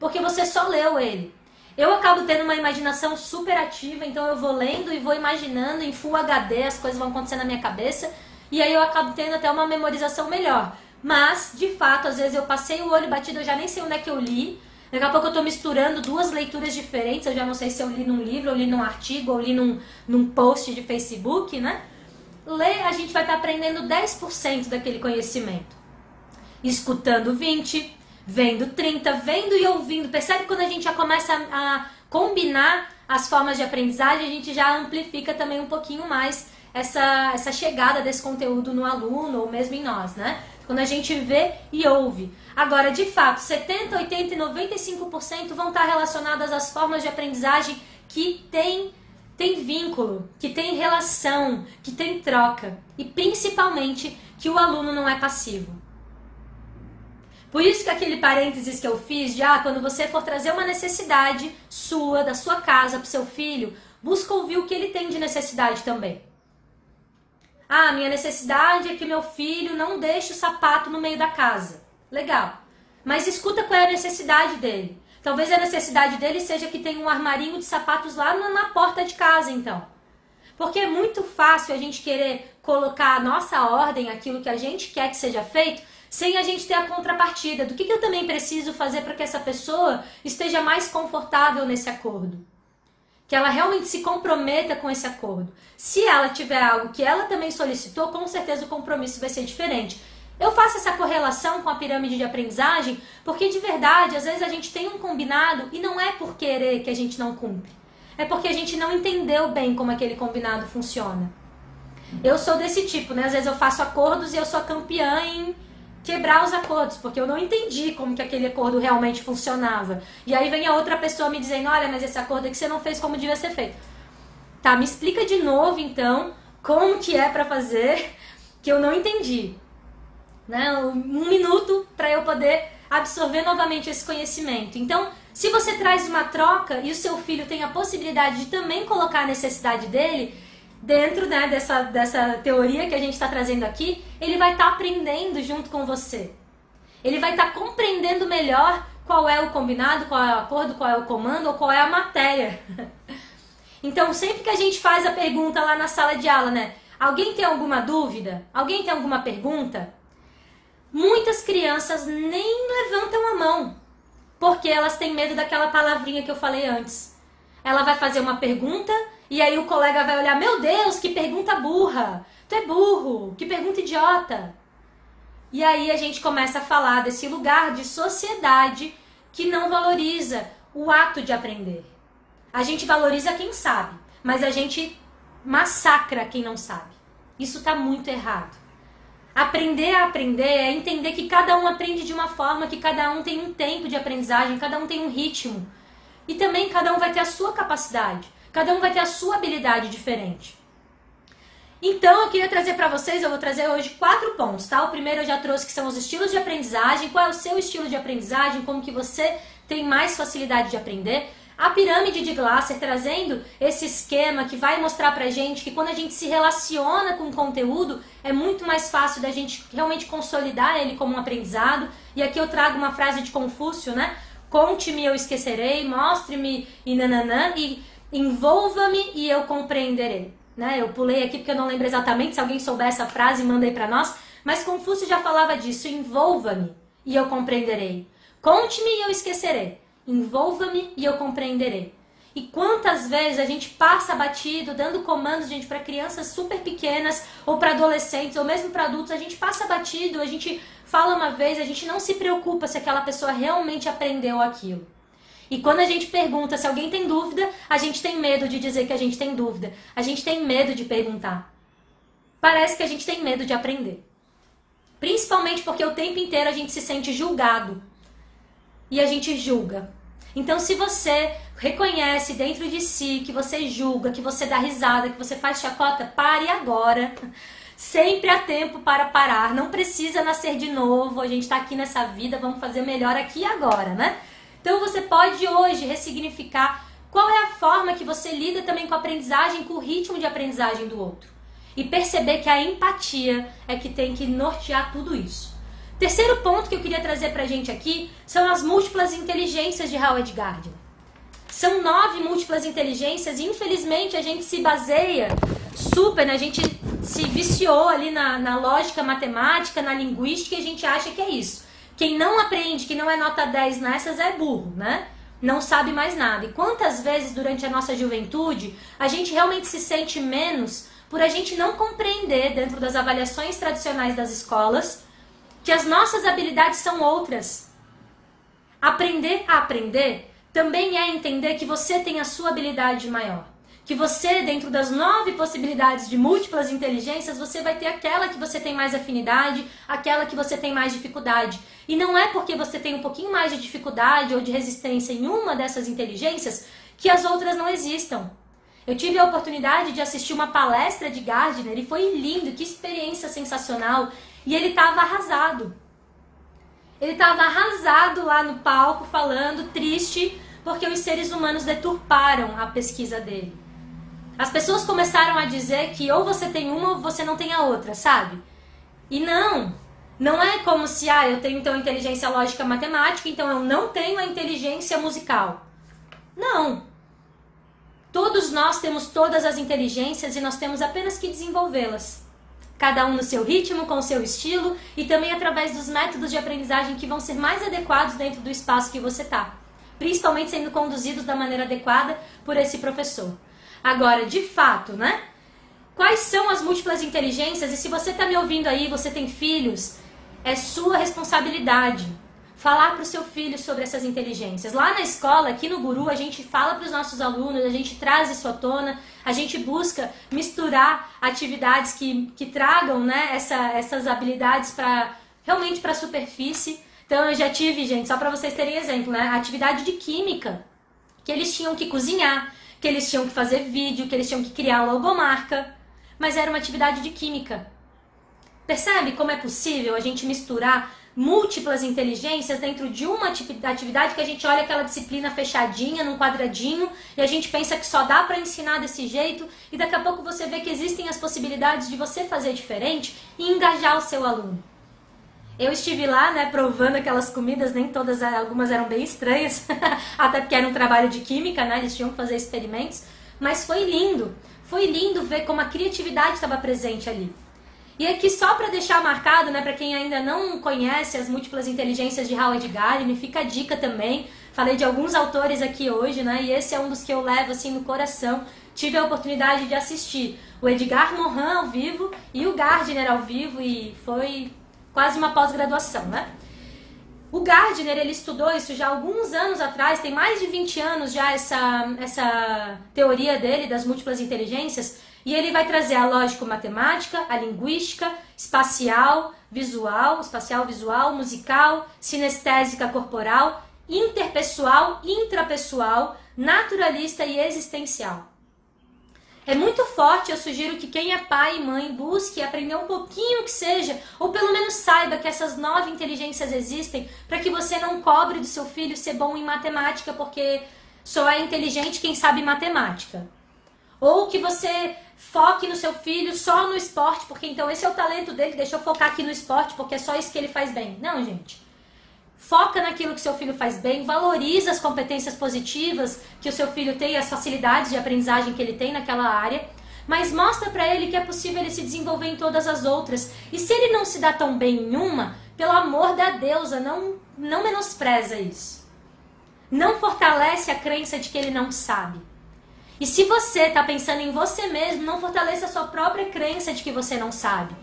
Porque você só leu ele. Eu acabo tendo uma imaginação super ativa, então eu vou lendo e vou imaginando em full HD, as coisas vão acontecer na minha cabeça, e aí eu acabo tendo até uma memorização melhor. Mas, de fato, às vezes eu passei o olho batido, eu já nem sei onde é que eu li. Daqui a pouco eu estou misturando duas leituras diferentes, eu já não sei se eu li num livro, ou li num artigo, ou li num, num post de Facebook, né? Ler, a gente vai estar tá aprendendo 10% daquele conhecimento. Escutando 20%, vendo 30%, vendo e ouvindo. Percebe quando a gente já começa a, a combinar as formas de aprendizagem, a gente já amplifica também um pouquinho mais essa, essa chegada desse conteúdo no aluno ou mesmo em nós, né? Quando a gente vê e ouve. Agora, de fato, 70, 80 e 95% vão estar relacionadas às formas de aprendizagem que têm tem vínculo, que tem relação, que tem troca e principalmente que o aluno não é passivo. Por isso que aquele parênteses que eu fiz de ah, quando você for trazer uma necessidade sua, da sua casa para seu filho, busca ouvir o que ele tem de necessidade também. Ah, minha necessidade é que meu filho não deixe o sapato no meio da casa. Legal. Mas escuta qual é a necessidade dele. Talvez a necessidade dele seja que tem um armarinho de sapatos lá na porta de casa, então. Porque é muito fácil a gente querer colocar a nossa ordem, aquilo que a gente quer que seja feito, sem a gente ter a contrapartida. Do que, que eu também preciso fazer para que essa pessoa esteja mais confortável nesse acordo? Que ela realmente se comprometa com esse acordo. Se ela tiver algo que ela também solicitou, com certeza o compromisso vai ser diferente. Eu faço essa correlação com a pirâmide de aprendizagem porque de verdade, às vezes a gente tem um combinado e não é por querer que a gente não cumpre. É porque a gente não entendeu bem como aquele combinado funciona. Eu sou desse tipo, né? Às vezes eu faço acordos e eu sou campeã em quebrar os acordos, porque eu não entendi como que aquele acordo realmente funcionava. E aí vem a outra pessoa me dizendo: "Olha, mas esse acordo aqui você não fez como devia ser feito". Tá, me explica de novo então como que é para fazer que eu não entendi né? Um minuto para eu poder absorver novamente esse conhecimento. Então, se você traz uma troca e o seu filho tem a possibilidade de também colocar a necessidade dele dentro né, dessa, dessa teoria que a gente está trazendo aqui, ele vai estar tá aprendendo junto com você. Ele vai estar tá compreendendo melhor qual é o combinado, qual é o acordo, qual é o comando ou qual é a matéria. Então, sempre que a gente faz a pergunta lá na sala de aula, né? Alguém tem alguma dúvida? Alguém tem alguma pergunta? Muitas crianças nem levantam a mão, porque elas têm medo daquela palavrinha que eu falei antes. Ela vai fazer uma pergunta e aí o colega vai olhar: Meu Deus, que pergunta burra! Tu é burro, que pergunta idiota! E aí a gente começa a falar desse lugar de sociedade que não valoriza o ato de aprender. A gente valoriza quem sabe, mas a gente massacra quem não sabe. Isso está muito errado. Aprender a aprender é entender que cada um aprende de uma forma, que cada um tem um tempo de aprendizagem, cada um tem um ritmo. E também cada um vai ter a sua capacidade, cada um vai ter a sua habilidade diferente. Então, eu queria trazer para vocês, eu vou trazer hoje quatro pontos, tá? O primeiro eu já trouxe que são os estilos de aprendizagem, qual é o seu estilo de aprendizagem, como que você tem mais facilidade de aprender. A pirâmide de Glasser trazendo esse esquema que vai mostrar pra gente que quando a gente se relaciona com o conteúdo, é muito mais fácil da gente realmente consolidar ele como um aprendizado. E aqui eu trago uma frase de Confúcio, né? Conte-me, eu esquecerei, mostre-me e nananã, e envolva-me e eu compreenderei. Né? Eu pulei aqui porque eu não lembro exatamente, se alguém souber essa frase, manda aí pra nós. Mas Confúcio já falava disso, envolva-me e eu compreenderei. Conte-me e eu esquecerei envolva-me e eu compreenderei. E quantas vezes a gente passa batido, dando comandos, gente, para crianças super pequenas, ou para adolescentes, ou mesmo para adultos, a gente passa batido, a gente fala uma vez, a gente não se preocupa se aquela pessoa realmente aprendeu aquilo. E quando a gente pergunta se alguém tem dúvida, a gente tem medo de dizer que a gente tem dúvida. A gente tem medo de perguntar. Parece que a gente tem medo de aprender. Principalmente porque o tempo inteiro a gente se sente julgado. E a gente julga. Então, se você reconhece dentro de si que você julga, que você dá risada, que você faz chacota, pare agora. Sempre há tempo para parar. Não precisa nascer de novo. A gente está aqui nessa vida, vamos fazer melhor aqui e agora, né? Então você pode hoje ressignificar qual é a forma que você lida também com a aprendizagem, com o ritmo de aprendizagem do outro. E perceber que a empatia é que tem que nortear tudo isso. Terceiro ponto que eu queria trazer pra gente aqui são as múltiplas inteligências de Howard Gardner. São nove múltiplas inteligências e infelizmente a gente se baseia super, né? A gente se viciou ali na, na lógica matemática, na linguística e a gente acha que é isso. Quem não aprende, que não é nota 10 nessas é burro, né? Não sabe mais nada. E quantas vezes durante a nossa juventude a gente realmente se sente menos por a gente não compreender dentro das avaliações tradicionais das escolas que as nossas habilidades são outras. Aprender a aprender também é entender que você tem a sua habilidade maior. Que você, dentro das nove possibilidades de múltiplas inteligências, você vai ter aquela que você tem mais afinidade, aquela que você tem mais dificuldade. E não é porque você tem um pouquinho mais de dificuldade ou de resistência em uma dessas inteligências que as outras não existam. Eu tive a oportunidade de assistir uma palestra de Gardner e foi lindo, que experiência sensacional. E ele estava arrasado. Ele estava arrasado lá no palco, falando, triste, porque os seres humanos deturparam a pesquisa dele. As pessoas começaram a dizer que ou você tem uma ou você não tem a outra, sabe? E não! Não é como se, ah, eu tenho então inteligência lógica matemática, então eu não tenho a inteligência musical. Não. Todos nós temos todas as inteligências e nós temos apenas que desenvolvê-las. Cada um no seu ritmo, com o seu estilo e também através dos métodos de aprendizagem que vão ser mais adequados dentro do espaço que você está. Principalmente sendo conduzidos da maneira adequada por esse professor. Agora, de fato, né? Quais são as múltiplas inteligências? E se você está me ouvindo aí, você tem filhos, é sua responsabilidade falar para o seu filho sobre essas inteligências. Lá na escola, aqui no Guru, a gente fala para os nossos alunos, a gente traz isso à tona, a gente busca misturar atividades que, que tragam né, essa, essas habilidades para realmente para a superfície. Então eu já tive, gente, só para vocês terem exemplo, né, atividade de química, que eles tinham que cozinhar, que eles tinham que fazer vídeo, que eles tinham que criar logomarca, mas era uma atividade de química. Percebe como é possível a gente misturar múltiplas inteligências dentro de uma atividade que a gente olha aquela disciplina fechadinha, num quadradinho, e a gente pensa que só dá para ensinar desse jeito, e daqui a pouco você vê que existem as possibilidades de você fazer diferente e engajar o seu aluno. Eu estive lá, né, provando aquelas comidas, nem todas, algumas eram bem estranhas, até porque era um trabalho de química, né, eles tinham que fazer experimentos, mas foi lindo. Foi lindo ver como a criatividade estava presente ali. E aqui só para deixar marcado, né, para quem ainda não conhece as múltiplas inteligências de Howard Gardner, fica a dica também. Falei de alguns autores aqui hoje, né, e esse é um dos que eu levo assim no coração. Tive a oportunidade de assistir o Edgar Morin ao vivo e o Gardner ao vivo e foi quase uma pós-graduação, né? O Gardner, ele estudou isso já alguns anos atrás, tem mais de 20 anos já essa, essa teoria dele das múltiplas inteligências, e ele vai trazer a lógico-matemática, a linguística, espacial, visual, espacial visual, musical, sinestésica corporal, interpessoal, intrapessoal, naturalista e existencial. É muito forte, eu sugiro que quem é pai e mãe busque aprender um pouquinho que seja, ou pelo menos saiba que essas nove inteligências existem, para que você não cobre do seu filho ser bom em matemática, porque só é inteligente quem sabe matemática. Ou que você foque no seu filho só no esporte, porque então esse é o talento dele, deixa eu focar aqui no esporte, porque é só isso que ele faz bem. Não, gente. Foca naquilo que seu filho faz bem, valoriza as competências positivas que o seu filho tem, as facilidades de aprendizagem que ele tem naquela área, mas mostra para ele que é possível ele se desenvolver em todas as outras. E se ele não se dá tão bem em uma, pelo amor da deusa, não, não menospreza isso. Não fortalece a crença de que ele não sabe. E se você está pensando em você mesmo, não fortaleça a sua própria crença de que você não sabe.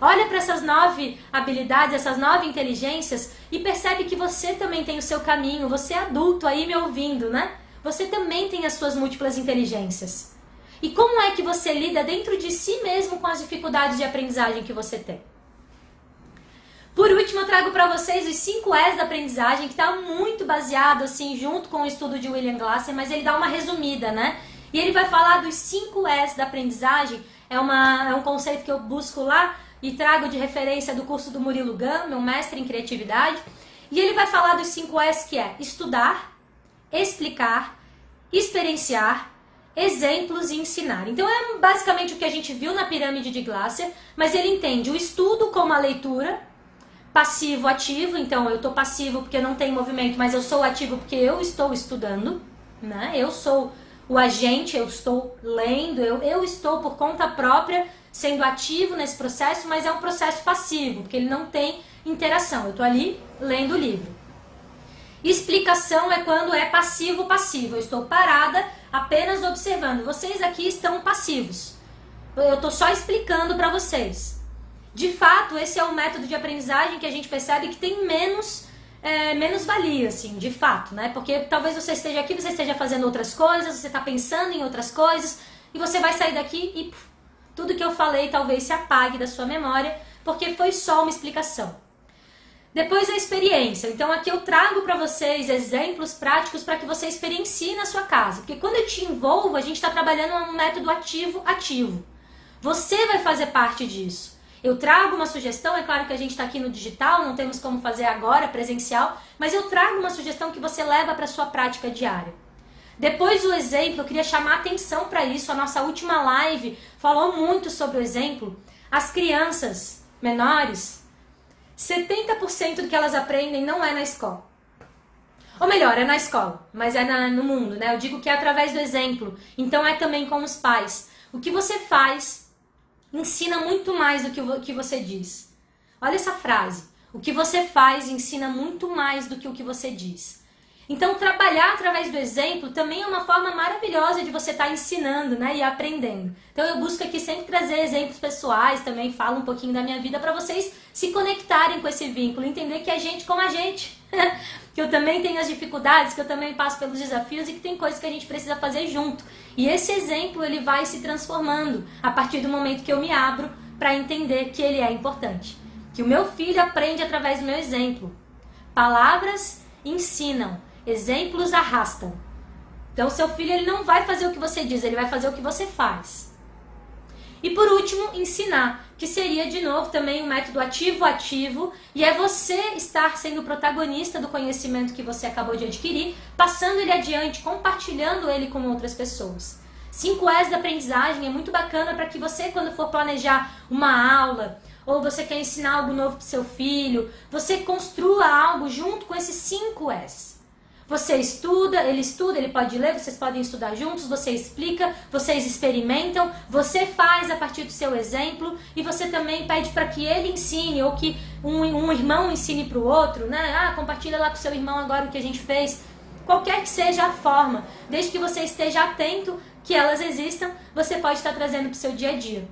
Olha para essas nove habilidades, essas nove inteligências e percebe que você também tem o seu caminho, você é adulto aí me ouvindo, né? Você também tem as suas múltiplas inteligências. E como é que você lida dentro de si mesmo com as dificuldades de aprendizagem que você tem? Por último, eu trago para vocês os 5 S da aprendizagem, que está muito baseado assim junto com o estudo de William Glasser, mas ele dá uma resumida, né? E ele vai falar dos 5 S da aprendizagem. É, uma, é um conceito que eu busco lá e trago de referência do curso do Murilo Gun, meu mestre em criatividade. E ele vai falar dos 5 S que é estudar, explicar, experienciar, exemplos e ensinar. Então é basicamente o que a gente viu na pirâmide de Glasser, mas ele entende o estudo como a leitura, passivo, ativo. Então eu estou passivo porque não tem movimento, mas eu sou ativo porque eu estou estudando, né? Eu sou o agente, eu estou lendo, eu, eu estou por conta própria sendo ativo nesse processo, mas é um processo passivo, porque ele não tem interação. Eu estou ali lendo o livro. Explicação é quando é passivo-passivo. Eu estou parada apenas observando. Vocês aqui estão passivos. Eu estou só explicando para vocês. De fato, esse é o método de aprendizagem que a gente percebe que tem menos é, menos valia, assim, de fato, né? Porque talvez você esteja aqui, você esteja fazendo outras coisas, você está pensando em outras coisas, e você vai sair daqui e puf, tudo que eu falei talvez se apague da sua memória, porque foi só uma explicação. Depois a experiência. Então aqui eu trago para vocês exemplos práticos para que você experiencie na sua casa. Porque quando eu te envolvo, a gente está trabalhando um método ativo-ativo. Você vai fazer parte disso. Eu trago uma sugestão, é claro que a gente está aqui no digital, não temos como fazer agora presencial, mas eu trago uma sugestão que você leva para sua prática diária. Depois do exemplo, eu queria chamar atenção para isso. A nossa última live falou muito sobre o exemplo. As crianças menores, 70% do que elas aprendem não é na escola. Ou melhor, é na escola, mas é na, no mundo, né? Eu digo que é através do exemplo. Então é também com os pais. O que você faz ensina muito mais do que o que você diz. Olha essa frase. O que você faz ensina muito mais do que o que você diz. Então, trabalhar através do exemplo também é uma forma maravilhosa de você estar tá ensinando né, e aprendendo. Então, eu busco aqui sempre trazer exemplos pessoais, também falo um pouquinho da minha vida para vocês se conectarem com esse vínculo, entender que é gente como a gente. que eu também tenho as dificuldades, que eu também passo pelos desafios e que tem coisas que a gente precisa fazer junto. E esse exemplo ele vai se transformando a partir do momento que eu me abro para entender que ele é importante. Que o meu filho aprende através do meu exemplo. Palavras ensinam, Exemplos arrastam. Então, seu filho ele não vai fazer o que você diz, ele vai fazer o que você faz. E por último, ensinar, que seria de novo também um método ativo-ativo, e é você estar sendo protagonista do conhecimento que você acabou de adquirir, passando ele adiante, compartilhando ele com outras pessoas. 5 S da aprendizagem é muito bacana para que você, quando for planejar uma aula, ou você quer ensinar algo novo para seu filho, você construa algo junto com esses 5 S. Você estuda, ele estuda, ele pode ler, vocês podem estudar juntos, você explica, vocês experimentam, você faz a partir do seu exemplo e você também pede para que ele ensine ou que um, um irmão ensine para o outro, né? Ah, compartilha lá com seu irmão agora o que a gente fez. Qualquer que seja a forma, desde que você esteja atento que elas existam, você pode estar trazendo para o seu dia a dia.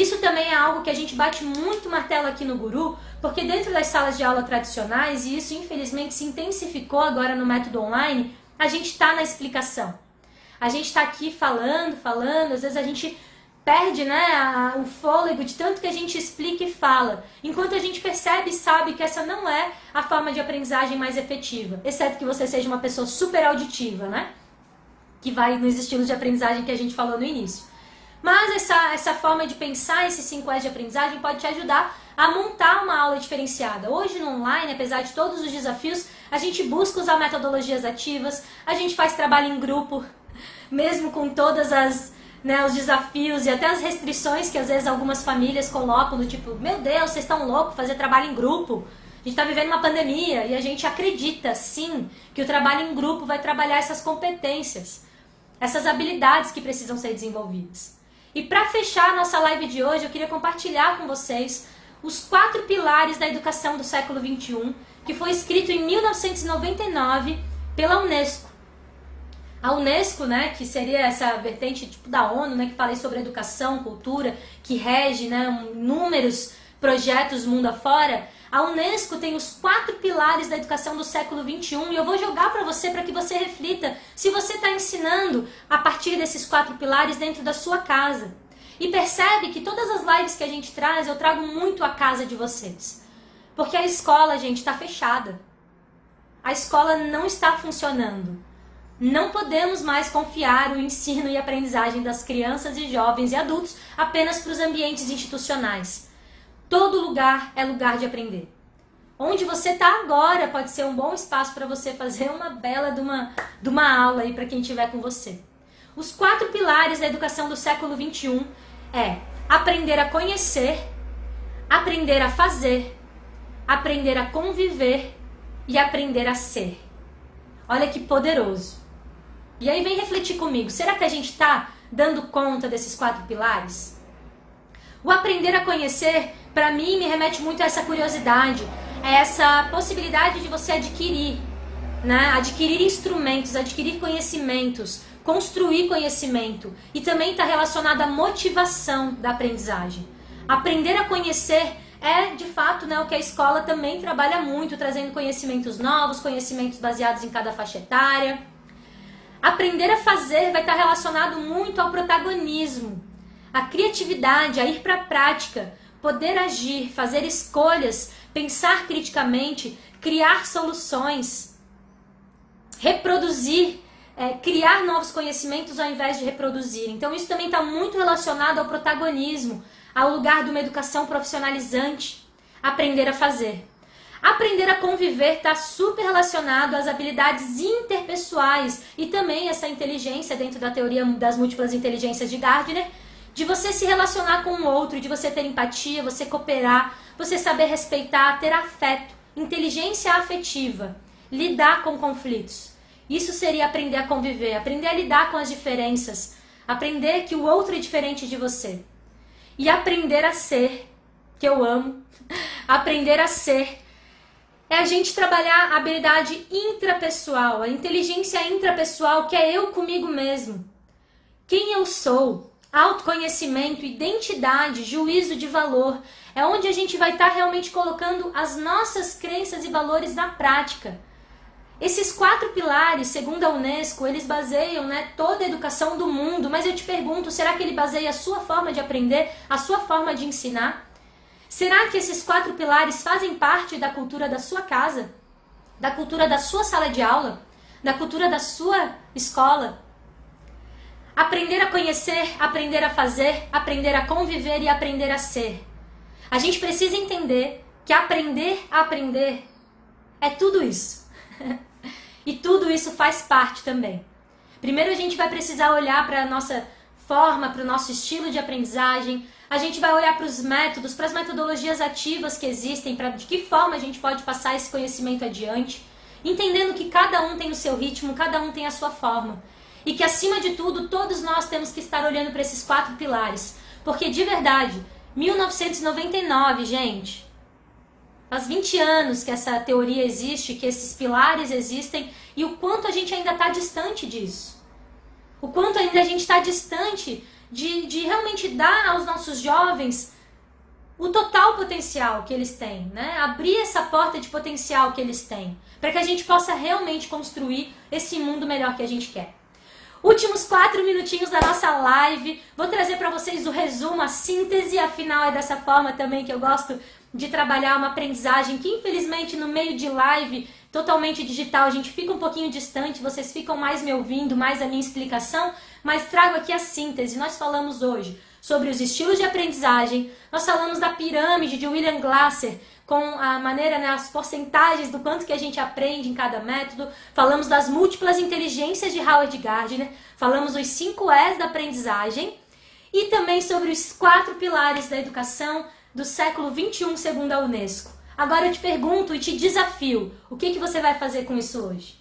Isso também é algo que a gente bate muito martelo aqui no Guru, porque dentro das salas de aula tradicionais, e isso infelizmente se intensificou agora no método online, a gente está na explicação. A gente está aqui falando, falando, às vezes a gente perde né, a, o fôlego de tanto que a gente explica e fala, enquanto a gente percebe e sabe que essa não é a forma de aprendizagem mais efetiva, exceto que você seja uma pessoa super auditiva, né? Que vai nos estilos de aprendizagem que a gente falou no início. Mas essa, essa forma de pensar esses 5 S de aprendizagem pode te ajudar a montar uma aula diferenciada. Hoje no online, apesar de todos os desafios, a gente busca usar metodologias ativas, a gente faz trabalho em grupo, mesmo com todas as né, os desafios e até as restrições que às vezes algumas famílias colocam, do tipo, meu Deus, vocês estão loucos fazer trabalho em grupo. A gente está vivendo uma pandemia e a gente acredita sim que o trabalho em grupo vai trabalhar essas competências, essas habilidades que precisam ser desenvolvidas. E para fechar a nossa live de hoje, eu queria compartilhar com vocês os quatro pilares da educação do século XXI, que foi escrito em 1999 pela Unesco. A Unesco, né, que seria essa vertente tipo da ONU, né, que fala sobre educação, cultura, que rege, né, inúmeros projetos mundo afora, a Unesco tem os quatro pilares da educação do século XXI e eu vou jogar para você para que você reflita se você está ensinando a partir desses quatro pilares dentro da sua casa. E percebe que todas as lives que a gente traz, eu trago muito a casa de vocês. Porque a escola, gente, está fechada. A escola não está funcionando. Não podemos mais confiar o ensino e aprendizagem das crianças e jovens e adultos apenas para os ambientes institucionais. Todo lugar é lugar de aprender. Onde você está agora pode ser um bom espaço para você fazer uma bela de uma, de uma aula aí para quem estiver com você. Os quatro pilares da educação do século XXI é aprender a conhecer, aprender a fazer, aprender a conviver e aprender a ser. Olha que poderoso. E aí vem refletir comigo. Será que a gente está dando conta desses quatro pilares? O aprender a conhecer para mim me remete muito a essa curiosidade, a essa possibilidade de você adquirir, né? Adquirir instrumentos, adquirir conhecimentos, construir conhecimento e também está relacionado à motivação da aprendizagem. Aprender a conhecer é de fato né, o que a escola também trabalha muito, trazendo conhecimentos novos, conhecimentos baseados em cada faixa etária. Aprender a fazer vai estar relacionado muito ao protagonismo, à criatividade, a ir para a prática, poder agir, fazer escolhas, pensar criticamente, criar soluções, reproduzir, é, criar novos conhecimentos ao invés de reproduzir. Então, isso também está muito relacionado ao protagonismo, ao lugar de uma educação profissionalizante, aprender a fazer. Aprender a conviver está super relacionado às habilidades interpessoais e também essa inteligência dentro da teoria das múltiplas inteligências de Gardner, de você se relacionar com o outro, de você ter empatia, você cooperar, você saber respeitar, ter afeto, inteligência afetiva, lidar com conflitos. Isso seria aprender a conviver, aprender a lidar com as diferenças, aprender que o outro é diferente de você. E aprender a ser, que eu amo, aprender a ser é a gente trabalhar a habilidade intrapessoal, a inteligência intrapessoal, que é eu comigo mesmo. Quem eu sou, autoconhecimento, identidade, juízo de valor, é onde a gente vai estar tá realmente colocando as nossas crenças e valores na prática. Esses quatro pilares, segundo a Unesco, eles baseiam né, toda a educação do mundo, mas eu te pergunto, será que ele baseia a sua forma de aprender, a sua forma de ensinar? Será que esses quatro pilares fazem parte da cultura da sua casa, da cultura da sua sala de aula, da cultura da sua escola? Aprender a conhecer, aprender a fazer, aprender a conviver e aprender a ser. A gente precisa entender que aprender a aprender é tudo isso. e tudo isso faz parte também. Primeiro a gente vai precisar olhar para a nossa forma, para o nosso estilo de aprendizagem. A gente vai olhar para os métodos, para as metodologias ativas que existem, para de que forma a gente pode passar esse conhecimento adiante, entendendo que cada um tem o seu ritmo, cada um tem a sua forma. E que acima de tudo, todos nós temos que estar olhando para esses quatro pilares. Porque de verdade, 1999, gente, Faz 20 anos que essa teoria existe, que esses pilares existem e o quanto a gente ainda está distante disso. O quanto ainda a gente está distante de, de realmente dar aos nossos jovens o total potencial que eles têm, né? Abrir essa porta de potencial que eles têm, para que a gente possa realmente construir esse mundo melhor que a gente quer. Últimos quatro minutinhos da nossa live. Vou trazer para vocês o resumo, a síntese. Afinal, é dessa forma também que eu gosto de trabalhar uma aprendizagem que infelizmente no meio de live totalmente digital a gente fica um pouquinho distante, vocês ficam mais me ouvindo, mais a minha explicação, mas trago aqui a síntese. Nós falamos hoje sobre os estilos de aprendizagem, nós falamos da pirâmide de William Glasser, com a maneira, né, as porcentagens do quanto que a gente aprende em cada método, falamos das múltiplas inteligências de Howard Gardner, falamos os 5 E's da aprendizagem e também sobre os quatro pilares da educação, do século 21 segundo a Unesco. Agora eu te pergunto e te desafio, o que, que você vai fazer com isso hoje?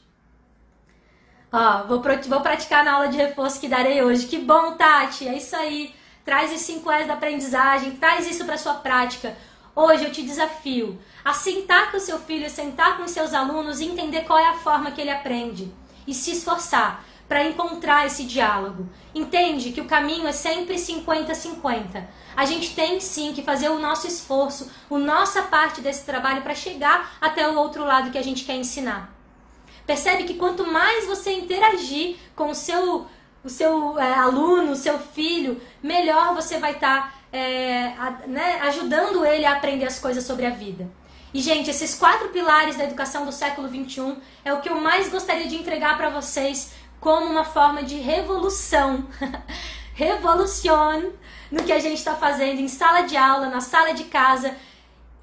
Ó, vou, vou praticar na aula de reforço que darei hoje. Que bom, Tati! É isso aí. Traz os 5 S da aprendizagem, traz isso para sua prática. Hoje eu te desafio a sentar com o seu filho, sentar com os seus alunos e entender qual é a forma que ele aprende e se esforçar para encontrar esse diálogo. Entende que o caminho é sempre 50-50. A gente tem sim que fazer o nosso esforço, a nossa parte desse trabalho para chegar até o outro lado que a gente quer ensinar. Percebe que quanto mais você interagir com o seu, o seu é, aluno, o seu filho, melhor você vai estar tá, é, né, ajudando ele a aprender as coisas sobre a vida. E, gente, esses quatro pilares da educação do século XXI é o que eu mais gostaria de entregar para vocês como uma forma de revolução. Revolucione no que a gente está fazendo em sala de aula, na sala de casa,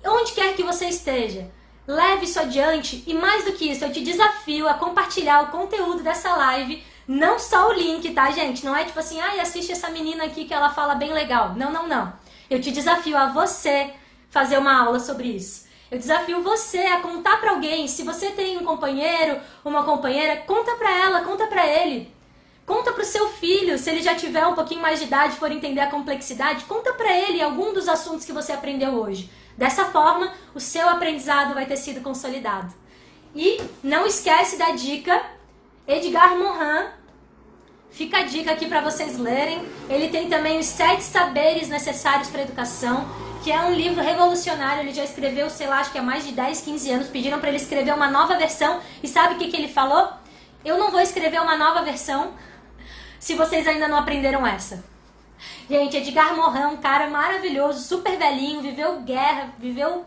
onde quer que você esteja. Leve isso adiante e mais do que isso, eu te desafio a compartilhar o conteúdo dessa live, não só o link, tá, gente? Não é tipo assim, ai, ah, assiste essa menina aqui que ela fala bem legal. Não, não, não. Eu te desafio a você fazer uma aula sobre isso. Eu desafio você a contar para alguém. Se você tem um companheiro, uma companheira, conta para ela, conta para ele. Conta para o seu filho, se ele já tiver um pouquinho mais de idade, for entender a complexidade, conta para ele algum dos assuntos que você aprendeu hoje. Dessa forma, o seu aprendizado vai ter sido consolidado. E não esquece da dica Edgar Morin. Fica a dica aqui para vocês lerem. Ele tem também os sete saberes necessários para a educação que é um livro revolucionário. Ele já escreveu, sei lá, acho que há mais de 10, 15 anos. Pediram para ele escrever uma nova versão. E sabe o que, que ele falou? Eu não vou escrever uma nova versão se vocês ainda não aprenderam essa. Gente, Edgar Morin, um cara maravilhoso, super velhinho, viveu guerra, viveu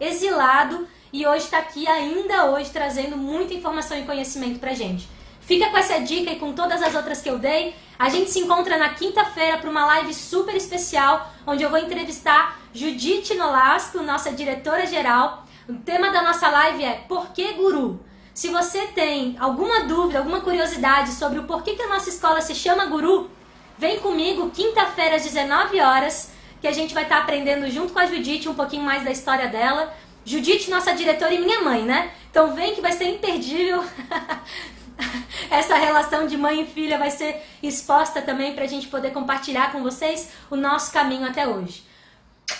exilado e hoje está aqui ainda hoje trazendo muita informação e conhecimento pra gente. Fica com essa dica e com todas as outras que eu dei. A gente se encontra na quinta-feira para uma live super especial, onde eu vou entrevistar Judite Nolasco, nossa diretora geral. O tema da nossa live é Por que Guru? Se você tem alguma dúvida, alguma curiosidade sobre o porquê que a nossa escola se chama Guru, Vem comigo quinta-feira às 19 horas, que a gente vai estar aprendendo junto com a Judite um pouquinho mais da história dela. Judite, nossa diretora e minha mãe, né? Então vem que vai ser imperdível. Essa relação de mãe e filha vai ser exposta também para a gente poder compartilhar com vocês o nosso caminho até hoje.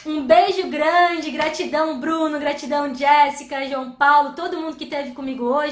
Um beijo grande, gratidão Bruno, gratidão Jéssica, João Paulo, todo mundo que esteve comigo hoje.